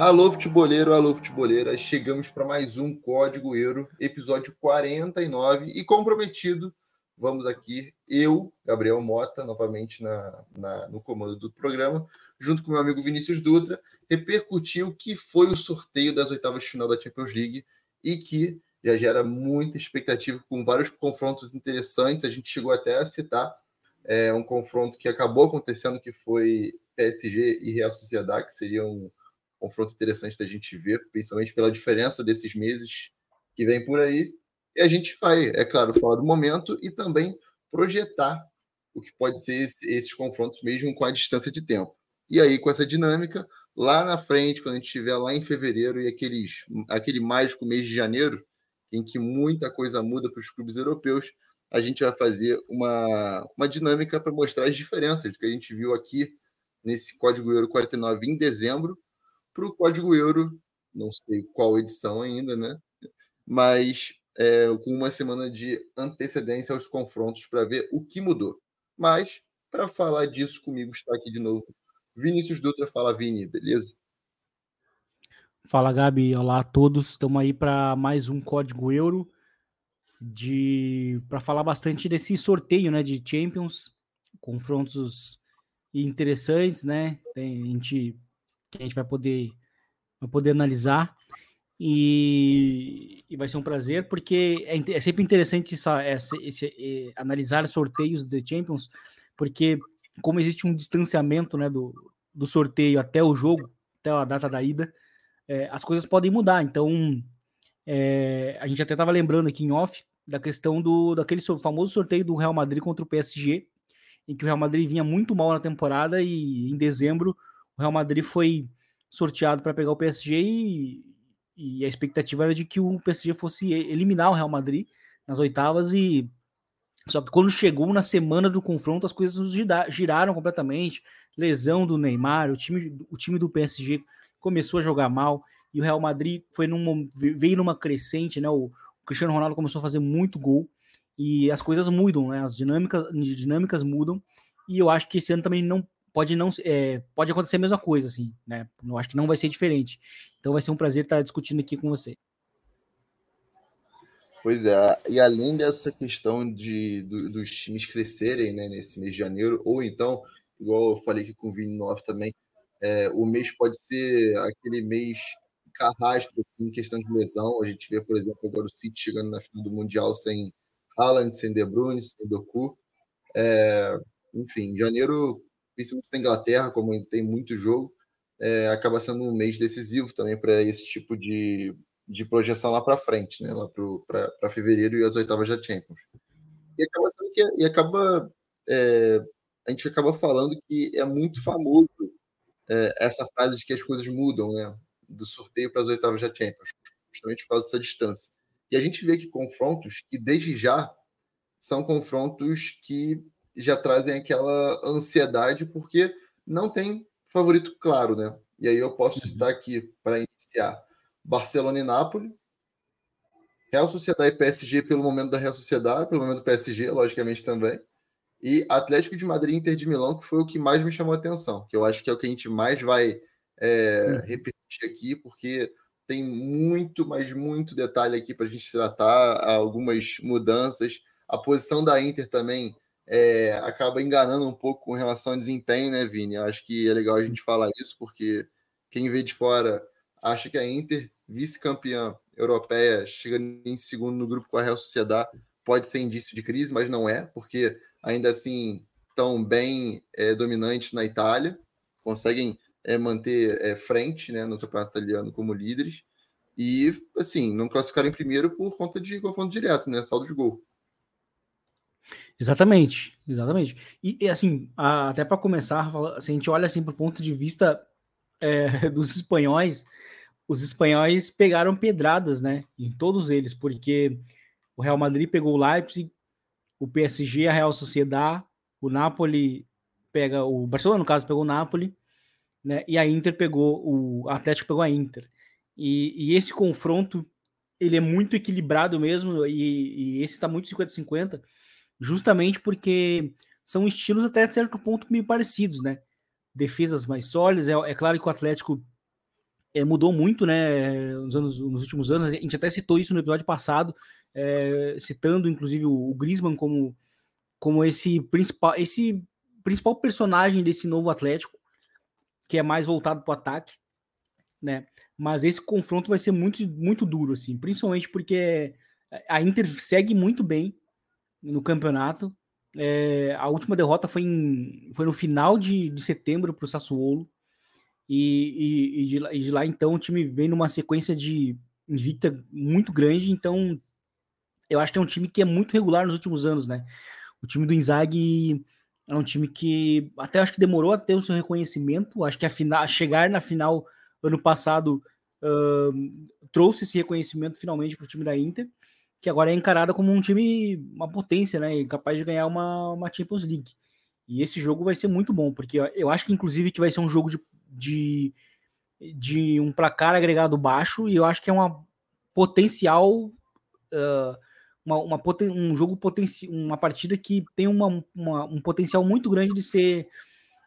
Alô, futeboleiro, alô, futeboleira. Chegamos para mais um Código Euro, episódio 49. E comprometido, vamos aqui, eu, Gabriel Mota, novamente na, na, no comando do programa, junto com meu amigo Vinícius Dutra, repercutir o que foi o sorteio das oitavas de final da Champions League e que já gera muita expectativa com vários confrontos interessantes. A gente chegou até a citar é, um confronto que acabou acontecendo, que foi PSG e Real Sociedade, que seria um confronto interessante da gente ver, principalmente pela diferença desses meses que vem por aí. E a gente vai, é claro, falar do momento e também projetar o que pode ser esse, esses confrontos mesmo com a distância de tempo. E aí, com essa dinâmica, lá na frente, quando a gente estiver lá em fevereiro e aqueles, aquele mágico mês de janeiro, em que muita coisa muda para os clubes europeus, a gente vai fazer uma, uma dinâmica para mostrar as diferenças que a gente viu aqui nesse Código Euro 49 em dezembro para o Código Euro, não sei qual edição ainda, né? Mas é, com uma semana de antecedência aos confrontos para ver o que mudou. Mas, para falar disso comigo, está aqui de novo Vinícius Dutra. Fala, Vini, beleza? Fala, Gabi. Olá a todos. Estamos aí para mais um Código Euro de para falar bastante desse sorteio, né, de Champions, confrontos interessantes, né? Tem, a gente que a gente vai poder, vai poder analisar. E, e vai ser um prazer, porque é, é sempre interessante essa, essa, esse, é, analisar sorteios de Champions, porque como existe um distanciamento né, do, do sorteio até o jogo, até a data da ida, é, as coisas podem mudar. Então, é, a gente até estava lembrando aqui em off da questão do daquele famoso sorteio do Real Madrid contra o PSG, em que o Real Madrid vinha muito mal na temporada e em dezembro o Real Madrid foi sorteado para pegar o PSG e, e, a expectativa era de que o PSG fosse eliminar o Real Madrid nas oitavas e só que quando chegou na semana do confronto as coisas giraram completamente, lesão do Neymar, o time, o time do PSG começou a jogar mal e o Real Madrid foi num, veio numa crescente, né? O, o Cristiano Ronaldo começou a fazer muito gol e as coisas mudam, né? As dinâmicas, dinâmicas mudam e eu acho que esse ano também não pode não é, pode acontecer a mesma coisa, assim, né? Eu acho que não vai ser diferente. Então vai ser um prazer estar discutindo aqui com você. Pois é, e além dessa questão de, do, dos times crescerem né, nesse mês de janeiro, ou então, igual eu falei aqui com o Vini Nove também, é, o mês pode ser aquele mês carrasco assim, em questão de lesão. A gente vê, por exemplo, agora o City chegando na final do Mundial sem Haaland, sem De Bruyne, sem Doku. É, enfim, janeiro principalmente na Inglaterra, como tem muito jogo, é, acaba sendo um mês decisivo também para esse tipo de, de projeção lá para frente, né? lá para fevereiro e as oitavas da Champions. E acaba, que, e acaba é, a gente acaba falando que é muito famoso é, essa frase de que as coisas mudam, né? do sorteio para as oitavas da Champions, justamente por causa dessa distância. E a gente vê que confrontos que desde já são confrontos que já trazem aquela ansiedade, porque não tem favorito claro, né? E aí eu posso uhum. citar aqui, para iniciar, Barcelona e Nápoles, Real Sociedade e PSG pelo momento da Real Sociedade, pelo momento do PSG, logicamente também, e Atlético de Madrid e Inter de Milão, que foi o que mais me chamou a atenção, que eu acho que é o que a gente mais vai é, uhum. repetir aqui, porque tem muito, mas muito detalhe aqui para a gente tratar, algumas mudanças. A posição da Inter também é, acaba enganando um pouco com relação ao desempenho, né, Vini? Eu acho que é legal a gente falar isso, porque quem vê de fora acha que a Inter, vice-campeã europeia, chegando em segundo no grupo com a Real Sociedade, pode ser indício de crise, mas não é, porque ainda assim estão bem é, dominantes na Itália, conseguem é, manter é, frente né, no campeonato italiano como líderes, e assim, não classificaram em primeiro por conta de confronto direto, né? Saldo de gol. Exatamente, exatamente. E, e assim, a, até para começar, se a gente olha assim para o ponto de vista é, dos espanhóis, os espanhóis pegaram pedradas, né? Em todos eles, porque o Real Madrid pegou o Leipzig, o PSG, a Real Sociedade, o Napoli pega o Barcelona, no caso, pegou o Napoli, né? E a Inter pegou o Atlético pegou a Inter. E, e esse confronto ele é muito equilibrado mesmo, e, e esse está muito 50-50, justamente porque são estilos até certo ponto meio parecidos, né? Defesas mais sólidas. É, é claro que o Atlético é, mudou muito, né? Nos, anos, nos últimos anos. A gente até citou isso no episódio passado, é, citando inclusive o, o Griezmann como, como esse principal, esse principal personagem desse novo Atlético, que é mais voltado para o ataque, né? Mas esse confronto vai ser muito, muito duro, assim, principalmente porque a Inter segue muito bem no campeonato. É, a última derrota foi, em, foi no final de, de setembro para o Sassuolo. E, e, e, de lá, e, de lá, então, o time vem numa sequência de invicta muito grande. Então, eu acho que é um time que é muito regular nos últimos anos, né? O time do Inzaghi é um time que até acho que demorou a ter o seu reconhecimento. Acho que a final, chegar na final ano passado uh, trouxe esse reconhecimento finalmente para o time da Inter, que agora é encarada como um time, uma potência, né? Capaz de ganhar uma, uma Champions League. E esse jogo vai ser muito bom, porque eu acho que inclusive que vai ser um jogo de, de, de um placar agregado baixo, e eu acho que é uma potencial. Uh, uma, uma um jogo potencial, uma partida que tem uma, uma, um potencial muito grande de ser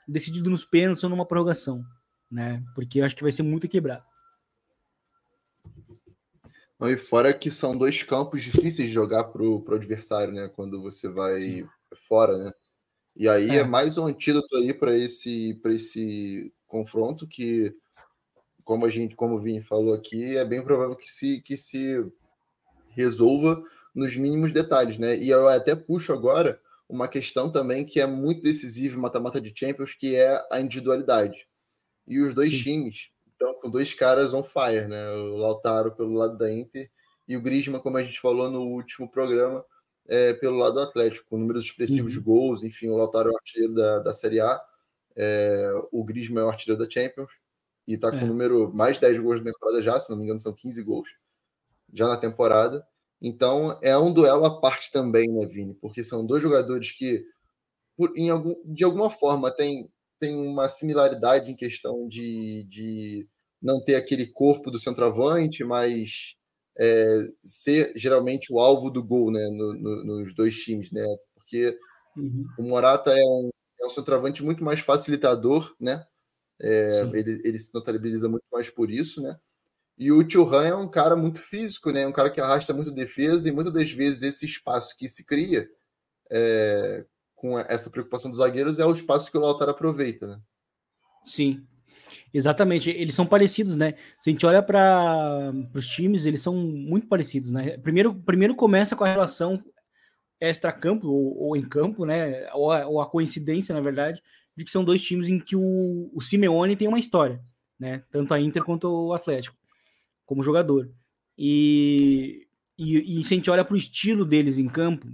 decidido nos pênaltis ou numa prorrogação né? Porque eu acho que vai ser muito quebrado. E fora que são dois campos difíceis de jogar para o adversário, né? Quando você vai Sim. fora, né? E aí é. é mais um antídoto aí para esse, esse confronto que, como a gente, como o Vini falou aqui, é bem provável que se, que se resolva nos mínimos detalhes, né? E eu até puxo agora uma questão também que é muito decisiva em mata-mata de Champions, que é a individualidade. E os dois Sim. times estão com dois caras on fire, né? O Lautaro pelo lado da Inter e o Griezmann, como a gente falou no último programa, é, pelo lado do Atlético, com números expressivos uhum. de gols. Enfim, o Lautaro é o artilheiro da, da Série A, é, o Griezmann é o artilheiro da Champions e está com é. o número mais 10 gols na temporada já, se não me engano, são 15 gols já na temporada. Então é um duelo à parte também, né, Vini? Porque são dois jogadores que, por, em algum, de alguma forma, têm tem uma similaridade em questão de, de não ter aquele corpo do centroavante, mas é, ser geralmente o alvo do gol né, no, no, nos dois times, né? Porque uhum. o Morata é um, é um centroavante muito mais facilitador, né? É, ele, ele se notabiliza muito mais por isso, né? E o Thuram é um cara muito físico, né? Um cara que arrasta muito defesa e muitas das vezes esse espaço que se cria é, com essa preocupação dos zagueiros é o espaço que o Lautaro aproveita, né? Sim, exatamente. Eles são parecidos, né? Se a gente olha para os times, eles são muito parecidos, né? Primeiro, primeiro começa com a relação extra-campo ou, ou, em campo, né? Ou a, ou a, coincidência, na verdade, de que são dois times em que o, o Simeone tem uma história, né? Tanto a Inter quanto o Atlético, como jogador. E, e, e se a gente olha para o estilo deles em campo,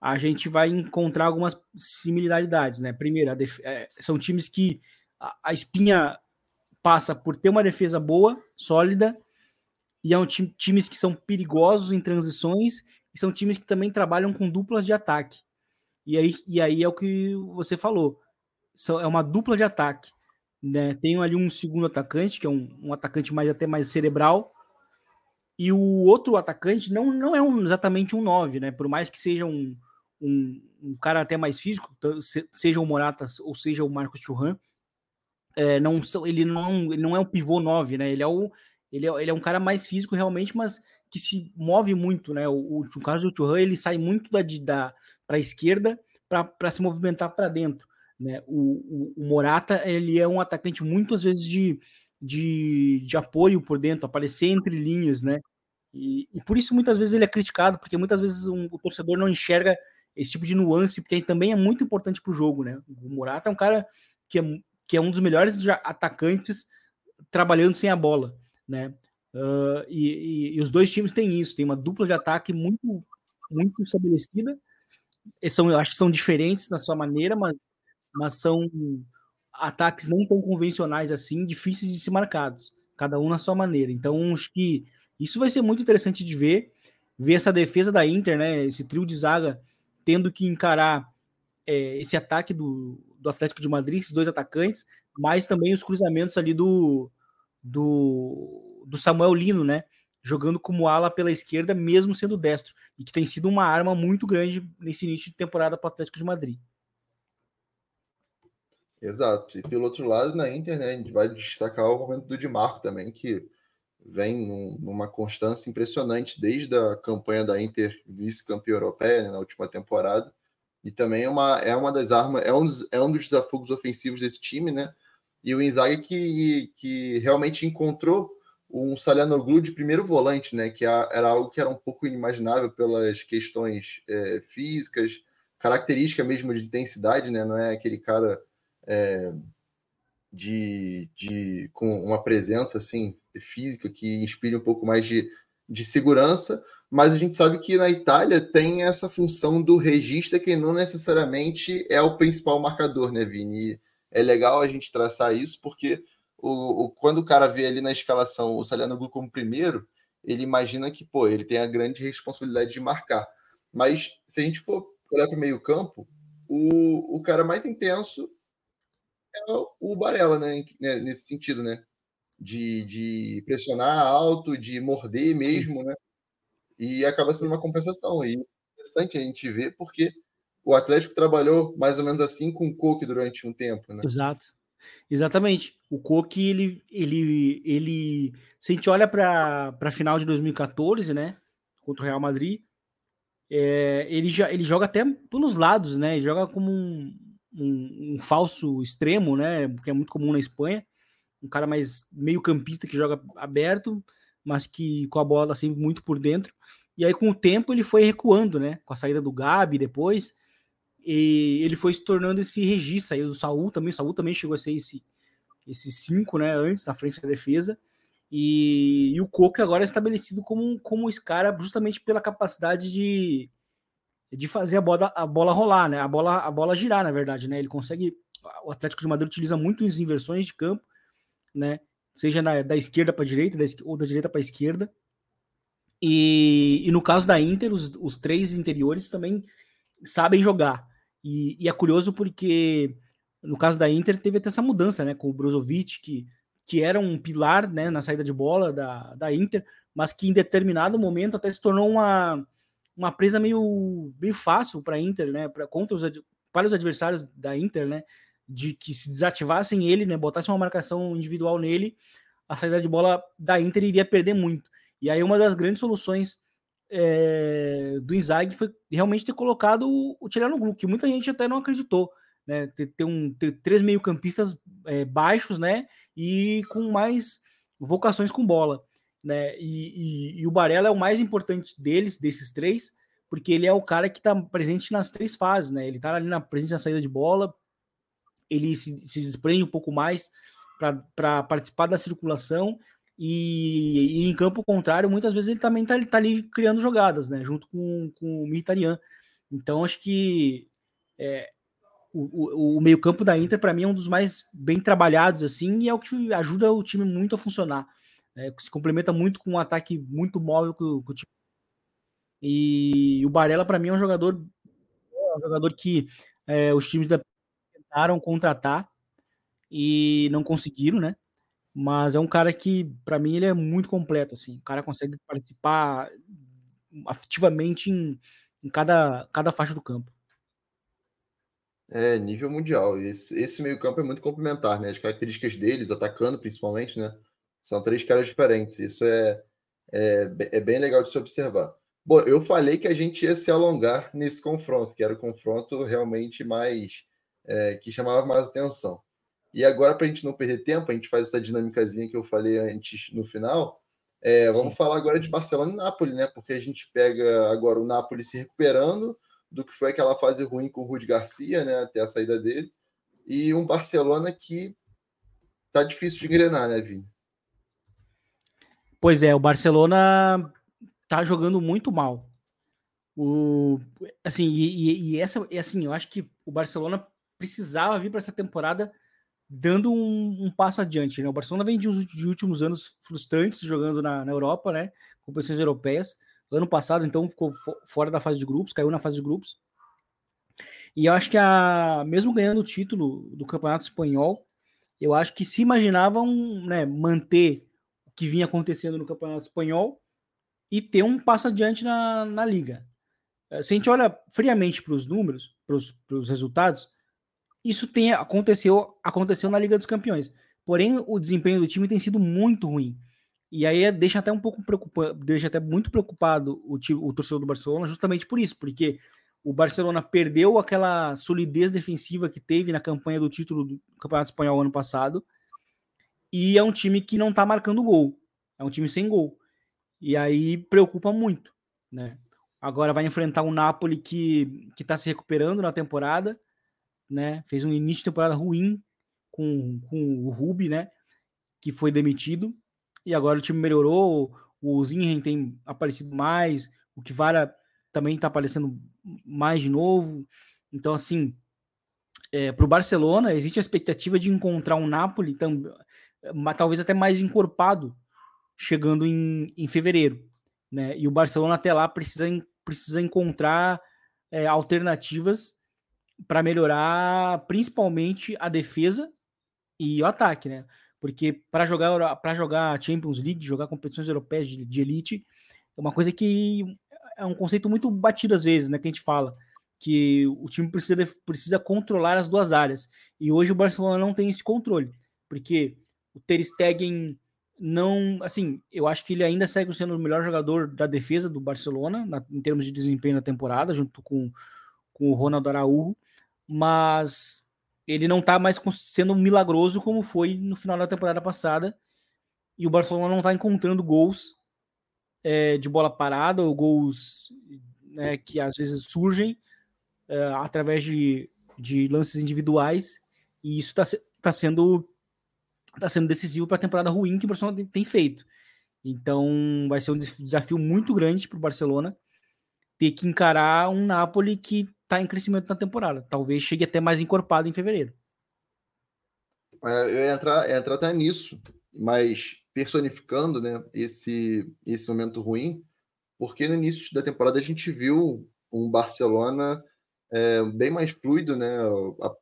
a gente vai encontrar algumas similaridades, né? Primeiro, é, são times que a, a, espinha passa por ter uma defesa boa, sólida, e é um time, times que são perigosos em transições, e são times que também trabalham com duplas de ataque. E aí, e aí é o que você falou, é uma dupla de ataque. Né? Tem ali um segundo atacante, que é um, um atacante mais até mais cerebral, e o outro atacante não, não é um, exatamente um 9, né? Por mais que seja um, um, um, cara até mais físico, seja o Morata ou seja o Marcos Churran, é, não, ele, não, ele não é um pivô 9, né? Ele é, o, ele, é, ele é um cara mais físico realmente, mas que se move muito, né? O, o no caso do Churran, ele sai muito da, da para a esquerda para se movimentar para dentro. Né? O, o, o, Morata ele é um atacante muitas vezes de, de, de apoio por dentro, aparecer entre linhas, né? E, e, por isso muitas vezes ele é criticado, porque muitas vezes um, o torcedor não enxerga esse tipo de nuance, porque também é muito importante para o jogo, né? O Morata é um cara que é, que é um dos melhores atacantes trabalhando sem a bola, né? Uh, e, e, e, os dois times têm isso, tem uma dupla de ataque muito, muito estabelecida. São, eu acho que são diferentes na sua maneira, mas, mas são ataques não tão convencionais assim, difíceis de ser marcados, cada um na sua maneira. Então, acho que isso vai ser muito interessante de ver, ver essa defesa da Inter, né? Esse trio de zaga tendo que encarar é, esse ataque do, do Atlético de Madrid, esses dois atacantes, mas também os cruzamentos ali do, do, do Samuel Lino, né? Jogando como ala pela esquerda, mesmo sendo destro, e que tem sido uma arma muito grande nesse início de temporada para o Atlético de Madrid. Exato. E pelo outro lado, na Inter, né, a gente vai destacar o momento do Di Marco também, que vem num, numa constância impressionante desde a campanha da Inter vice-campeã europeia né, na última temporada. E também é uma, é uma das armas, é um, dos, é um dos desafios ofensivos desse time, né? E o Inzaghi que, que realmente encontrou um Salianoglu de primeiro volante, né? Que era algo que era um pouco inimaginável pelas questões é, físicas, característica mesmo de intensidade, né? Não é aquele cara é, de, de com uma presença assim física que inspire um pouco mais de, de segurança, mas a gente sabe que na Itália tem essa função do regista que não necessariamente é o principal marcador, né, Vini? E é legal a gente traçar isso porque o, o, quando o cara vê ali na escalação o Saliano como primeiro, ele imagina que, pô, ele tem a grande responsabilidade de marcar. Mas se a gente for olhar para o meio campo, o, o cara mais intenso é o Barella, né? né? Nesse sentido, né? De, de pressionar alto, de morder mesmo, Sim. né? E acaba sendo uma compensação. E é interessante a gente ver, porque o Atlético trabalhou mais ou menos assim com o Coque durante um tempo, né? Exato. Exatamente. O Coque, ele, ele, ele. Se a gente olha para a final de 2014, né? Contra o Real Madrid, é, ele, já, ele joga até pelos lados, né? Ele joga como um, um, um, falso extremo, né? Que é muito comum na Espanha. Um cara mais meio campista que joga aberto, mas que com a bola assim muito por dentro. E aí, com o tempo, ele foi recuando, né? Com a saída do Gabi depois. E ele foi se tornando esse regista aí do Saul também. O Saul também chegou a ser esse, esse cinco, né? Antes, na frente da defesa. E, e o Coco agora é estabelecido como, como esse cara justamente pela capacidade de, de fazer a bola, a bola rolar, né? A bola, a bola girar, na verdade, né? Ele consegue. O Atlético de Madrid utiliza muito as inversões de campo, né? Seja na, da esquerda para a direita da, ou da direita para a esquerda. E, e, no caso da Inter, os, os, três interiores também sabem jogar. E, e, é curioso porque no caso da Inter teve até essa mudança, né? Com o Brozovic, que, que era um pilar né, na saída de bola da, da Inter, mas que em determinado momento até se tornou uma uma presa meio, meio fácil para a Inter, né? Pra, contra os, para os adversários da Inter, né? De que se desativassem ele, né? Botassem uma marcação individual nele, a saída de bola da Inter iria perder muito. E aí uma das grandes soluções é, do Inzaghi foi realmente ter colocado o, o Tchelanoglu, que muita gente até não acreditou, né? Ter, ter um, ter três meio-campistas é, baixos, né? E com mais vocações com bola né? E, e, e, o Barella é o mais importante deles, desses três, porque ele é o cara que está presente nas três fases, né? Ele está ali na presente na saída de bola, ele se, se desprende um pouco mais para participar da circulação e, e, em campo contrário, muitas vezes ele também está tá ali criando jogadas, né? Junto com, com o Mkhitaryan. Então acho que é, o, o, o meio-campo da Inter, para mim, é um dos mais bem trabalhados, assim, e é o que ajuda o time muito a funcionar. É, se complementa muito com um ataque muito móvel que, o time. E o Barella, para mim, é um jogador, é um jogador que é, os times tentaram contratar e não conseguiram, né? Mas é um cara que, para mim, ele é muito completo. Assim. O cara consegue participar ativamente em, em cada, cada faixa do campo. É, nível mundial. Esse, esse meio-campo é muito complementar, né? As características deles, atacando principalmente, né? São três caras diferentes. Isso é, é, é bem legal de se observar. Bom, eu falei que a gente ia se alongar nesse confronto, que era o confronto realmente mais é, que chamava mais atenção. E agora, para a gente não perder tempo, a gente faz essa dinâmicazinha que eu falei antes no final. É, vamos Sim. falar agora de Barcelona e Nápoles, né? Porque a gente pega agora o Nápoles se recuperando do que foi aquela fase ruim com o Rudi Garcia, né? Até a saída dele. E um Barcelona que tá difícil de engrenar, né, Vini? Pois é, o Barcelona tá jogando muito mal. O, assim, e, e essa, e assim, eu acho que o Barcelona precisava vir para essa temporada dando um, um, passo adiante. Né? O Barcelona vem de, de últimos anos frustrantes jogando na, na, Europa, né? Competições europeias. Ano passado, então, ficou fora da fase de grupos, caiu na fase de grupos. E eu acho que a mesmo ganhando o título do Campeonato Espanhol, eu acho que se imaginavam né, manter o que vinha acontecendo no Campeonato Espanhol e ter um passo adiante na, na liga. Eh, se a gente olha friamente para os números, para os resultados, isso tem aconteceu aconteceu na Liga dos Campeões. Porém, o desempenho do time tem sido muito ruim. E aí deixa até um pouco preocupado, deixa até muito preocupado o, time, o torcedor do Barcelona, justamente por isso, porque o Barcelona perdeu aquela solidez defensiva que teve na campanha do título do Campeonato Espanhol ano passado. E é um time que não tá marcando gol. É um time sem gol. E aí preocupa muito, né? Agora vai enfrentar um Napoli que que tá se recuperando na temporada, né? Fez um início de temporada ruim com, com o Rubi, né? Que foi demitido. E agora o time melhorou. O Zinhen tem aparecido mais. O Kivara também está aparecendo mais de novo. Então, assim, é, para o Barcelona, existe a expectativa de encontrar um Napoli, tam, talvez até mais encorpado, chegando em, em fevereiro. Né? E o Barcelona até lá precisa, precisa encontrar é, alternativas para melhorar principalmente a defesa e o ataque, né? Porque para jogar para jogar Champions League, jogar competições europeias de, de elite, é uma coisa que é um conceito muito batido às vezes, né? Que a gente fala que o time precisa, precisa controlar as duas áreas. E hoje o Barcelona não tem esse controle, porque o Ter Stegen não, assim, eu acho que ele ainda segue sendo o melhor jogador da defesa do Barcelona, na, em termos de desempenho na temporada, junto com, com o Ronaldo Araújo, mas ele não tá mais sendo milagroso como foi no final da temporada passada, e o Barcelona não tá encontrando gols é, de bola parada ou gols né, que às vezes surgem é, através de, de lances individuais e isso está tá sendo tá sendo decisivo para a temporada ruim que o Barcelona tem, tem, feito. Então vai ser um desafio muito grande para o Barcelona ter que encarar um Napoli que está em crescimento na temporada. Talvez chegue até mais encorpado em fevereiro. É, eu ia entrar, ia até nisso, mas personificando né, esse, esse momento ruim, porque no início da temporada a gente viu um Barcelona é, bem mais fluido, né?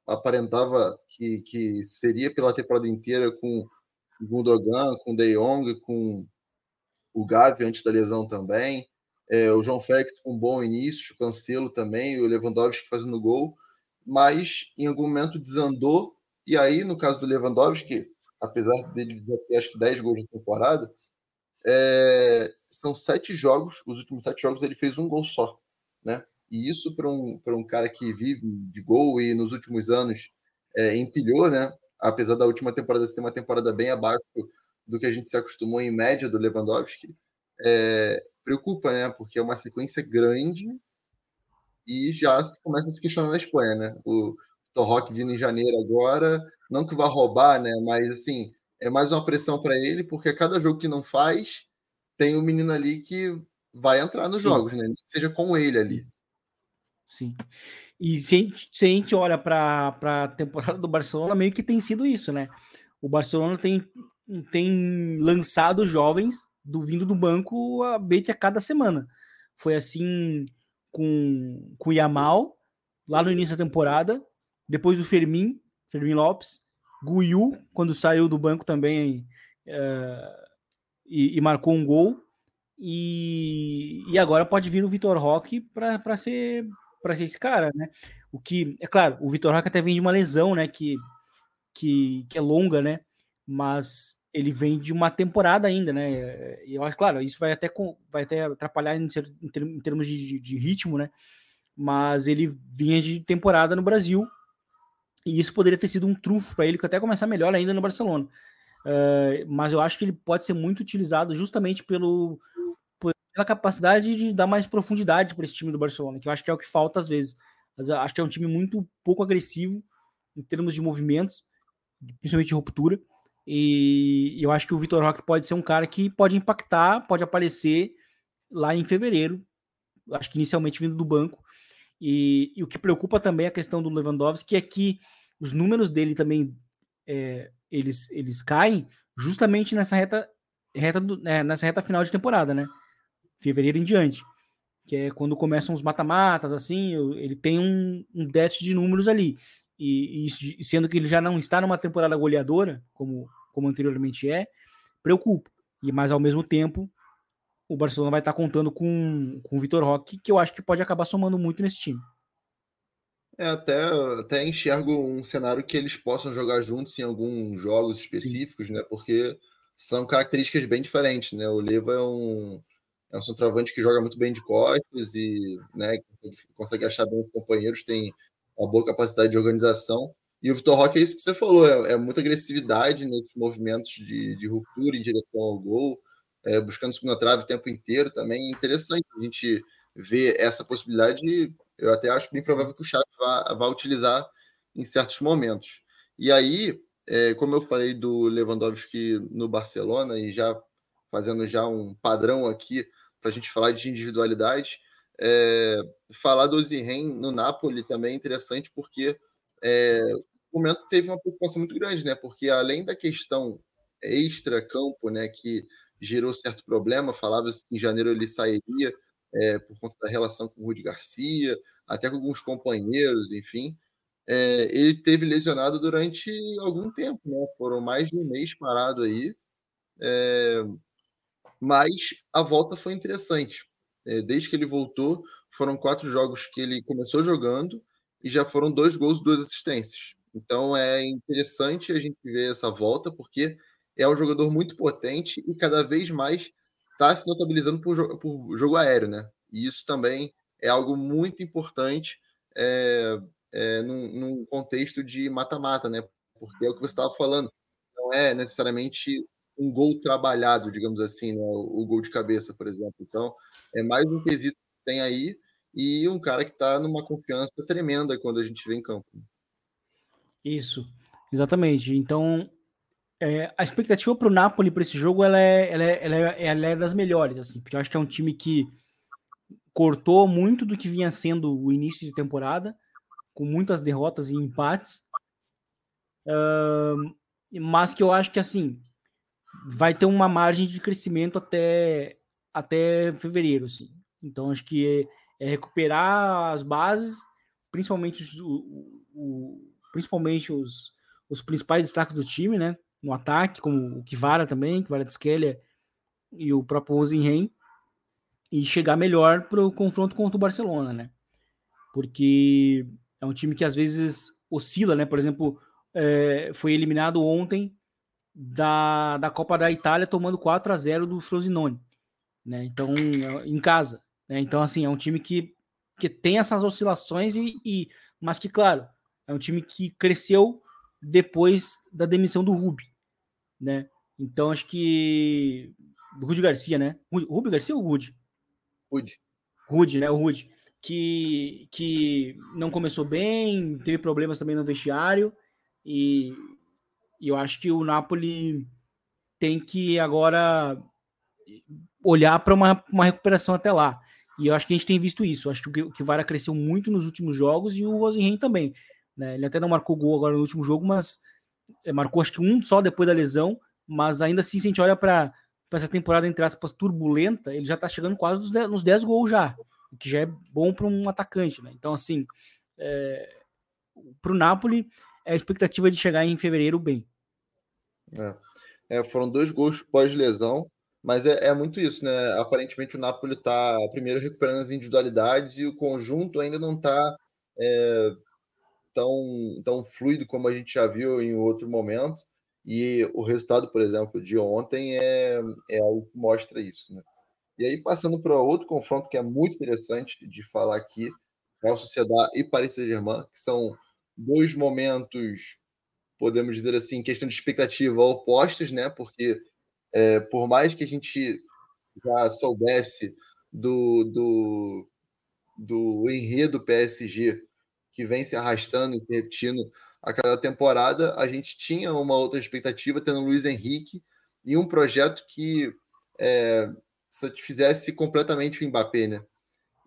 Aparentava que, que seria pela temporada inteira com Gundogan, com De Jong, com o Gavi antes da lesão também, é, o João Félix com um bom início, o Cancelo também, o Lewandowski fazendo gol, mas em algum momento desandou, e aí no caso do Lewandowski, apesar dele ter acho que 10 gols na temporada, é, são sete jogos, os últimos sete jogos ele fez um gol só, né? E isso para um, um cara que vive de gol e nos últimos anos é, empilhou, né? Apesar da última temporada ser uma temporada bem abaixo do que a gente se acostumou em média do Lewandowski, é, preocupa, né? Porque é uma sequência grande e já se começa a se questionar na Espanha, né? O Torrock vindo em janeiro agora, não que vá roubar, né? Mas assim, é mais uma pressão para ele, porque cada jogo que não faz, tem um menino ali que vai entrar nos Sim. jogos, né? Seja com ele ali. Sim. E se a gente, se a gente olha para a temporada do Barcelona, meio que tem sido isso, né? O Barcelona tem, tem lançado jovens do vindo do banco a Bete a cada semana. Foi assim com, com o Yamal, lá no início da temporada, depois o Fermin, Fermin Lopes, Guiu, quando saiu do banco também uh, e, e, marcou um gol. E, e agora pode vir o Vitor Roque para ser para ser esse cara, né? O que, é claro, o Vitor Roque até vem de uma lesão, né? Que, que, que é longa, né? Mas ele vem de uma temporada ainda, né? E eu acho, claro, isso vai até, vai até atrapalhar em, em termos de, de, ritmo, né? Mas ele vinha de temporada no Brasil e isso poderia ter sido um trunfo para ele, que até começar melhor ainda no Barcelona. Uh, mas eu acho que ele pode ser muito utilizado justamente pelo, pela capacidade de dar mais profundidade para esse time do Barcelona, que eu acho que é o que falta às vezes. Mas acho que é um time muito pouco agressivo em termos de movimentos, principalmente de ruptura. E eu acho que o Vitor Roque pode ser um cara que pode impactar, pode aparecer lá em fevereiro, acho que inicialmente vindo do banco. E, e o que preocupa também é a questão do Lewandowski é que os números dele também é, eles, eles caem justamente nessa reta, reta do, é, nessa reta final de temporada, né? fevereiro em diante. que é quando começam os mata-matas, assim, ele tem um, um déficit de números ali. E, e, sendo que ele já não está numa temporada goleadora, como, como anteriormente é, preocupa. E mas ao mesmo tempo, o Barcelona vai estar contando com, com o Vitor Roque, que eu acho que pode acabar somando muito nesse time. É, até, até enxergo um cenário que eles possam jogar juntos em alguns jogos específicos, Sim. né? Porque são características bem diferentes, né? O Leva é um, é um centroavante que joga muito bem de costas e né, consegue achar bem os companheiros, tem uma boa capacidade de organização. E o Vitor Roque é isso que você falou, é, é muita agressividade nesses movimentos de, de ruptura em direção ao gol, é, buscando segunda trave o tempo inteiro também. Interessante a gente ver essa possibilidade. Eu até acho bem provável que o Xavi vá, vá utilizar em certos momentos. E aí, é, como eu falei do Lewandowski no Barcelona, e já fazendo já um padrão aqui para a gente falar de individualidade, é, falar do Ziren no Napoli também é interessante, porque é, momento teve uma preocupação muito grande, né? Porque além da questão extra-campo, né, que gerou certo problema, falava que em janeiro ele sairia é, por conta da relação com o Rudi Garcia, até com alguns companheiros, enfim. É, ele teve lesionado durante algum tempo, né? Foram mais de um mês parado aí. É, mas a volta foi interessante. É, desde que ele voltou, foram quatro jogos que ele começou jogando e já foram dois gols, duas assistências. Então é interessante a gente ver essa volta, porque é um jogador muito potente e cada vez mais está se notabilizando por, por, jogo aéreo, né? E isso também é algo muito importante é, é, num, num, contexto de mata-mata, né? Porque é o que você estava falando, não é necessariamente um gol trabalhado, digamos assim, né? o, o gol de cabeça, por exemplo. Então, é mais um quesito que tem aí e um cara que está numa confiança tremenda quando a gente vê em campo. Isso, exatamente. Então, é, a expectativa para o Napoli para esse jogo ela é, ela, é, ela, é, ela é das melhores, assim, porque eu acho que é um time que cortou muito do que vinha sendo o início de temporada, com muitas derrotas e empates, uh, mas que eu acho que assim vai ter uma margem de crescimento até, até fevereiro, assim. Então acho que é, é recuperar as bases, principalmente os, o, principalmente os, os principais destaques do time, né? No ataque, como o Kivara também, Kivara Tskelia e o próprio Ozenhen, e chegar melhor para o confronto contra o Barcelona, né? Porque é um time que às vezes oscila, né? Por exemplo, é, foi eliminado ontem da, da Copa da Itália tomando 4 a 0 do Frosinone, né? Então, em casa, né? Então, assim, é um time que, que tem essas oscilações e, e mas que, claro, é um time que cresceu depois da demissão do Rubi, né? Então, acho que do Rudy Garcia, né? Rubi Garcia ou Rudy? Rudy. Rudy, né? O Rudy que que não começou bem, teve problemas também no vestiário e e eu acho que o Napoli tem que agora olhar para uma, uma recuperação até lá. E eu acho que a gente tem visto isso. Eu acho que o Kivara cresceu muito nos últimos jogos e o Rosenheim também. Né? Ele até não marcou gol agora no último jogo, mas é, marcou acho que um só depois da lesão. Mas ainda assim, se a gente olha para essa temporada, entre aspas, turbulenta, ele já está chegando quase nos 10, nos 10 gols já, o que já é bom para um atacante. Né? Então, assim, é, para o Napoli, é a expectativa de chegar em fevereiro bem. É. É, foram dois gols pós-lesão, mas é, é, muito isso, né? Aparentemente o Napoli está primeiro recuperando as individualidades e o conjunto ainda não está é, tão, tão fluido como a gente já viu em outro momento. E o resultado, por exemplo, de ontem é, é algo que mostra isso, né? E aí, passando para outro confronto que é muito interessante de falar aqui, Real Sociedade e Paris Saint-Germain, que são dois momentos, podemos dizer assim, questão de expectativa opostos, né? Porque é, por mais que a gente já soubesse do, do, do enredo PSG que vem se arrastando e se repetindo a cada temporada, a gente tinha uma outra expectativa tendo o Luiz Henrique e um projeto que é, satisfizesse completamente o Mbappé, né?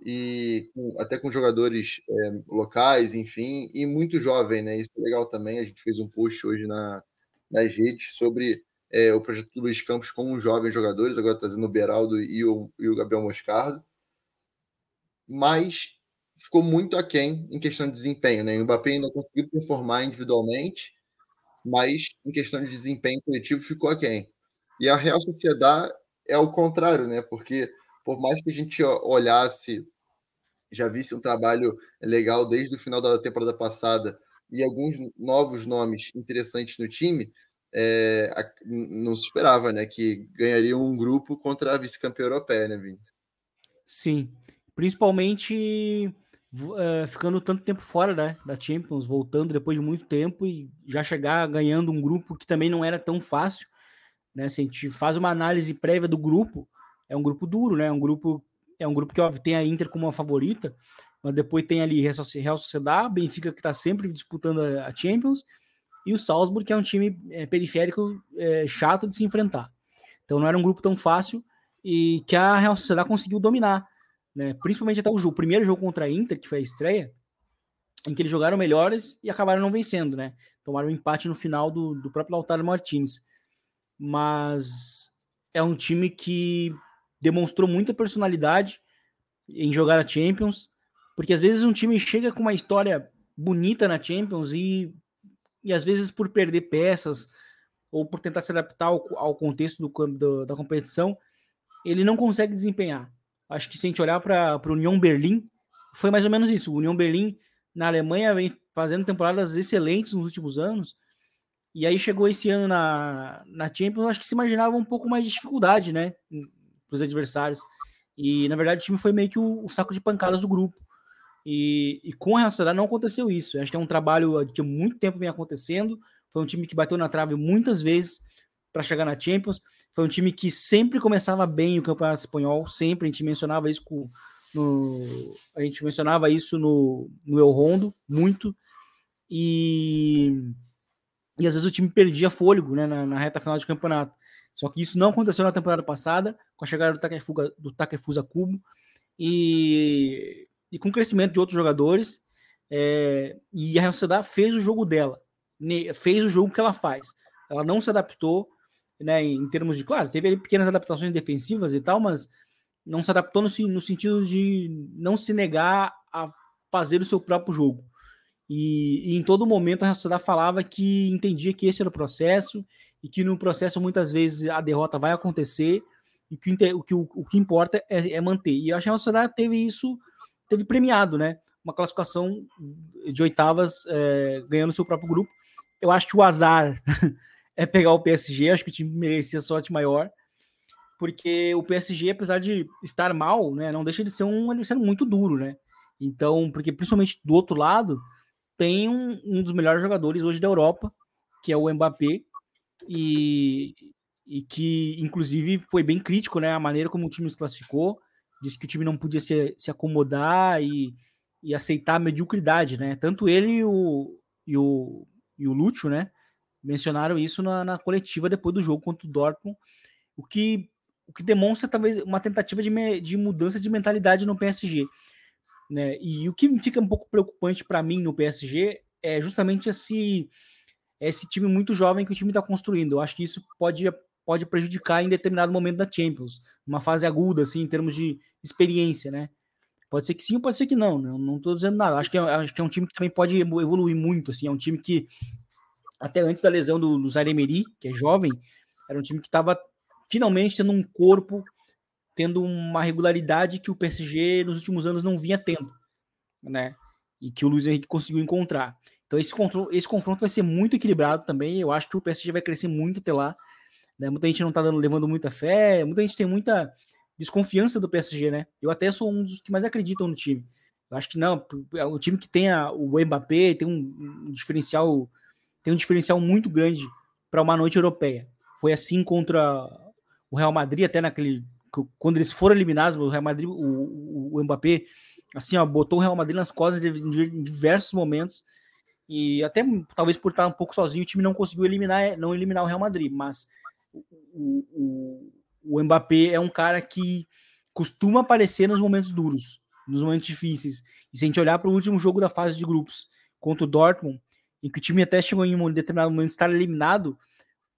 e até com jogadores é, locais, enfim, e muito jovem, né? Isso é legal também. A gente fez um post hoje na, nas redes sobre é, o projeto do Luiz Campos com os jovens jogadores, agora trazendo o Beraldo e o, e o Gabriel Moscardo. mas ficou muito aquém em questão de desempenho. Né? O Mbappé ainda conseguiu performar individualmente, mas em questão de desempenho coletivo ficou aquém. E a Real Sociedade é o contrário, né? Porque por mais que a gente olhasse, já visse um trabalho legal desde o final da temporada passada e alguns novos nomes interessantes no time, é, não se esperava, né? Que ganhariam um grupo contra a vice-campeã europeia, né, Vini? Sim, principalmente uh, ficando tanto tempo fora né, da Champions, voltando depois de muito tempo e já chegar ganhando um grupo que também não era tão fácil. Né? Se a gente faz uma análise prévia do grupo, é um grupo duro, né? É um grupo, é um grupo que óbvio, tem a Inter como uma favorita, mas depois tem ali Real Sociedade, Benfica que está sempre disputando a Champions, e o Salzburg, que é um time é, periférico é, chato de se enfrentar. Então não era um grupo tão fácil e que a Real Sociedade conseguiu dominar, né? Principalmente até o, jogo, o primeiro jogo contra a Inter, que foi a estreia, em que eles jogaram melhores e acabaram não vencendo, né? Tomaram um empate no final do, do próprio Lautaro Martins mas é um time que demonstrou muita personalidade em jogar a Champions, porque às vezes um time chega com uma história bonita na Champions e, e às vezes por perder peças ou por tentar se adaptar ao, ao contexto do, do, da competição, ele não consegue desempenhar. Acho que se a gente olhar para o União Berlim, foi mais ou menos isso. O União Berlim na Alemanha vem fazendo temporadas excelentes nos últimos anos, e aí chegou esse ano na, na Champions, acho que se imaginava um pouco mais de dificuldade, né? Para os adversários. E na verdade o time foi meio que o, o saco de pancadas do grupo. E, e com a Real Sociedade não aconteceu isso. Acho que é um trabalho que há muito tempo vem acontecendo. Foi um time que bateu na trave muitas vezes para chegar na Champions. Foi um time que sempre começava bem o Campeonato Espanhol, sempre. A gente mencionava isso com, no, a gente mencionava isso no, no El Rondo, muito. E e às vezes o time perdia fôlego né, na, na, reta final de campeonato. Só que isso não aconteceu na temporada passada, com a chegada do Takefusa, do Takefusa Kubo e, e com o crescimento de outros jogadores. É, e a Real Sociedade fez o jogo dela, fez o jogo que ela faz. Ela não se adaptou, né, em termos de, claro, teve ali pequenas adaptações defensivas e tal, mas não se adaptou no, no sentido de não se negar a fazer o seu próprio jogo. E, e, em todo momento a Real falava que entendia que esse era o processo e que no processo muitas vezes a derrota vai acontecer e que o que, o, o que importa é, é, manter. E a Real Sociedade teve isso, teve premiado, né? Uma classificação de oitavas é, ganhando seu próprio grupo. Eu acho que o azar é pegar o PSG, acho que o time merecia sorte maior, porque o PSG, apesar de estar mal, né, não deixa de ser um adversário muito duro, né? Então, porque principalmente do outro lado, tem um, um dos melhores jogadores hoje da Europa, que é o Mbappé, e, e que inclusive foi bem crítico, né? A maneira como o time se classificou, disse que o time não podia se, se acomodar e, e aceitar a mediocridade, né? Tanto ele e o, e o, e o Lúcio, né? Mencionaram isso na, na coletiva depois do jogo contra o Dortmund, o que, o que demonstra talvez uma tentativa de, me, de mudança de mentalidade no PSG. Né? E o que fica um pouco preocupante para mim no PSG é justamente esse, esse time muito jovem que o time está construindo. Eu acho que isso pode, pode prejudicar em determinado momento da Champions, uma fase aguda, assim, em termos de experiência, né? Pode ser que sim, pode ser que não. Né? Não estou dizendo nada. Acho que, é, acho que é um time que também pode evoluir muito. Assim, é um time que, até antes da lesão do, do Zaire Emery, que é jovem, era um time que estava finalmente tendo um corpo tendo uma regularidade que o PSG nos últimos anos não vinha tendo, né? E que o Luiz Henrique conseguiu encontrar. Então esse, esse confronto vai ser muito equilibrado também. Eu acho que o PSG vai crescer muito até lá. Né? Muita gente não está levando muita fé, muita gente tem muita desconfiança do PSG, né? Eu até sou um dos que mais acreditam no time. Eu acho que não, o time que tem a, o Mbappé tem um, um diferencial, tem um diferencial muito grande para uma noite europeia. Foi assim contra o Real Madrid até naquele quando eles foram eliminados, o Real Madrid, o, o, Mbappé, assim, ó, botou o Real Madrid nas costas em diversos momentos. E até talvez por estar um pouco sozinho, o time não conseguiu eliminar, não eliminar o Real Madrid. Mas o, o, o Mbappé é um cara que costuma aparecer nos momentos duros, nos momentos difíceis. E se a gente olhar para o último jogo da fase de grupos contra o Dortmund, em que o time até chegou em um determinado momento estar eliminado,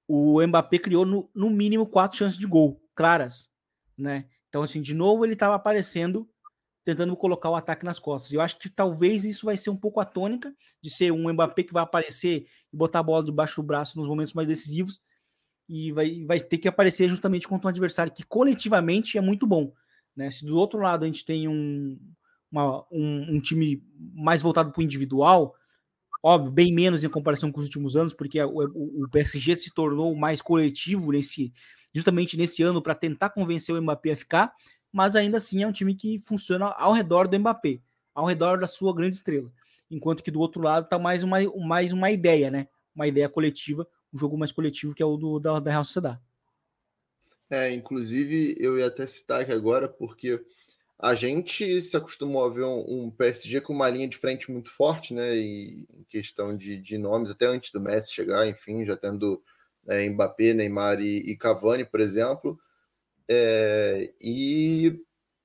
o Mbappé criou no, no mínimo quatro chances de gol claras né? Então, assim, de novo ele estava aparecendo tentando colocar o ataque nas costas. Eu acho que talvez isso vai ser um pouco a tônica de ser um Mbappé que vai aparecer e botar a bola debaixo do braço nos momentos mais decisivos e vai, vai ter que aparecer justamente contra um adversário que coletivamente é muito bom. Né? Se do outro lado a gente tem um, uma, um, um, time mais voltado para o individual, óbvio, bem menos em comparação com os últimos anos, porque o, o, PSG se tornou mais coletivo nesse justamente nesse ano para tentar convencer o Mbappé a ficar mas ainda assim é um time que funciona ao redor do Mbappé, ao redor da sua grande estrela. Enquanto que do outro lado está mais uma, mais uma ideia, né? Uma ideia coletiva, um jogo mais coletivo que é o do, da, da Real Sociedade. É, inclusive eu ia até citar aqui agora, porque a gente se acostumou a ver um, um, PSG com uma linha de frente muito forte, né? E em questão de, de nomes, até antes do Messi chegar, enfim, já tendo é, Mbappé, Neymar e, e Cavani, por exemplo. É, e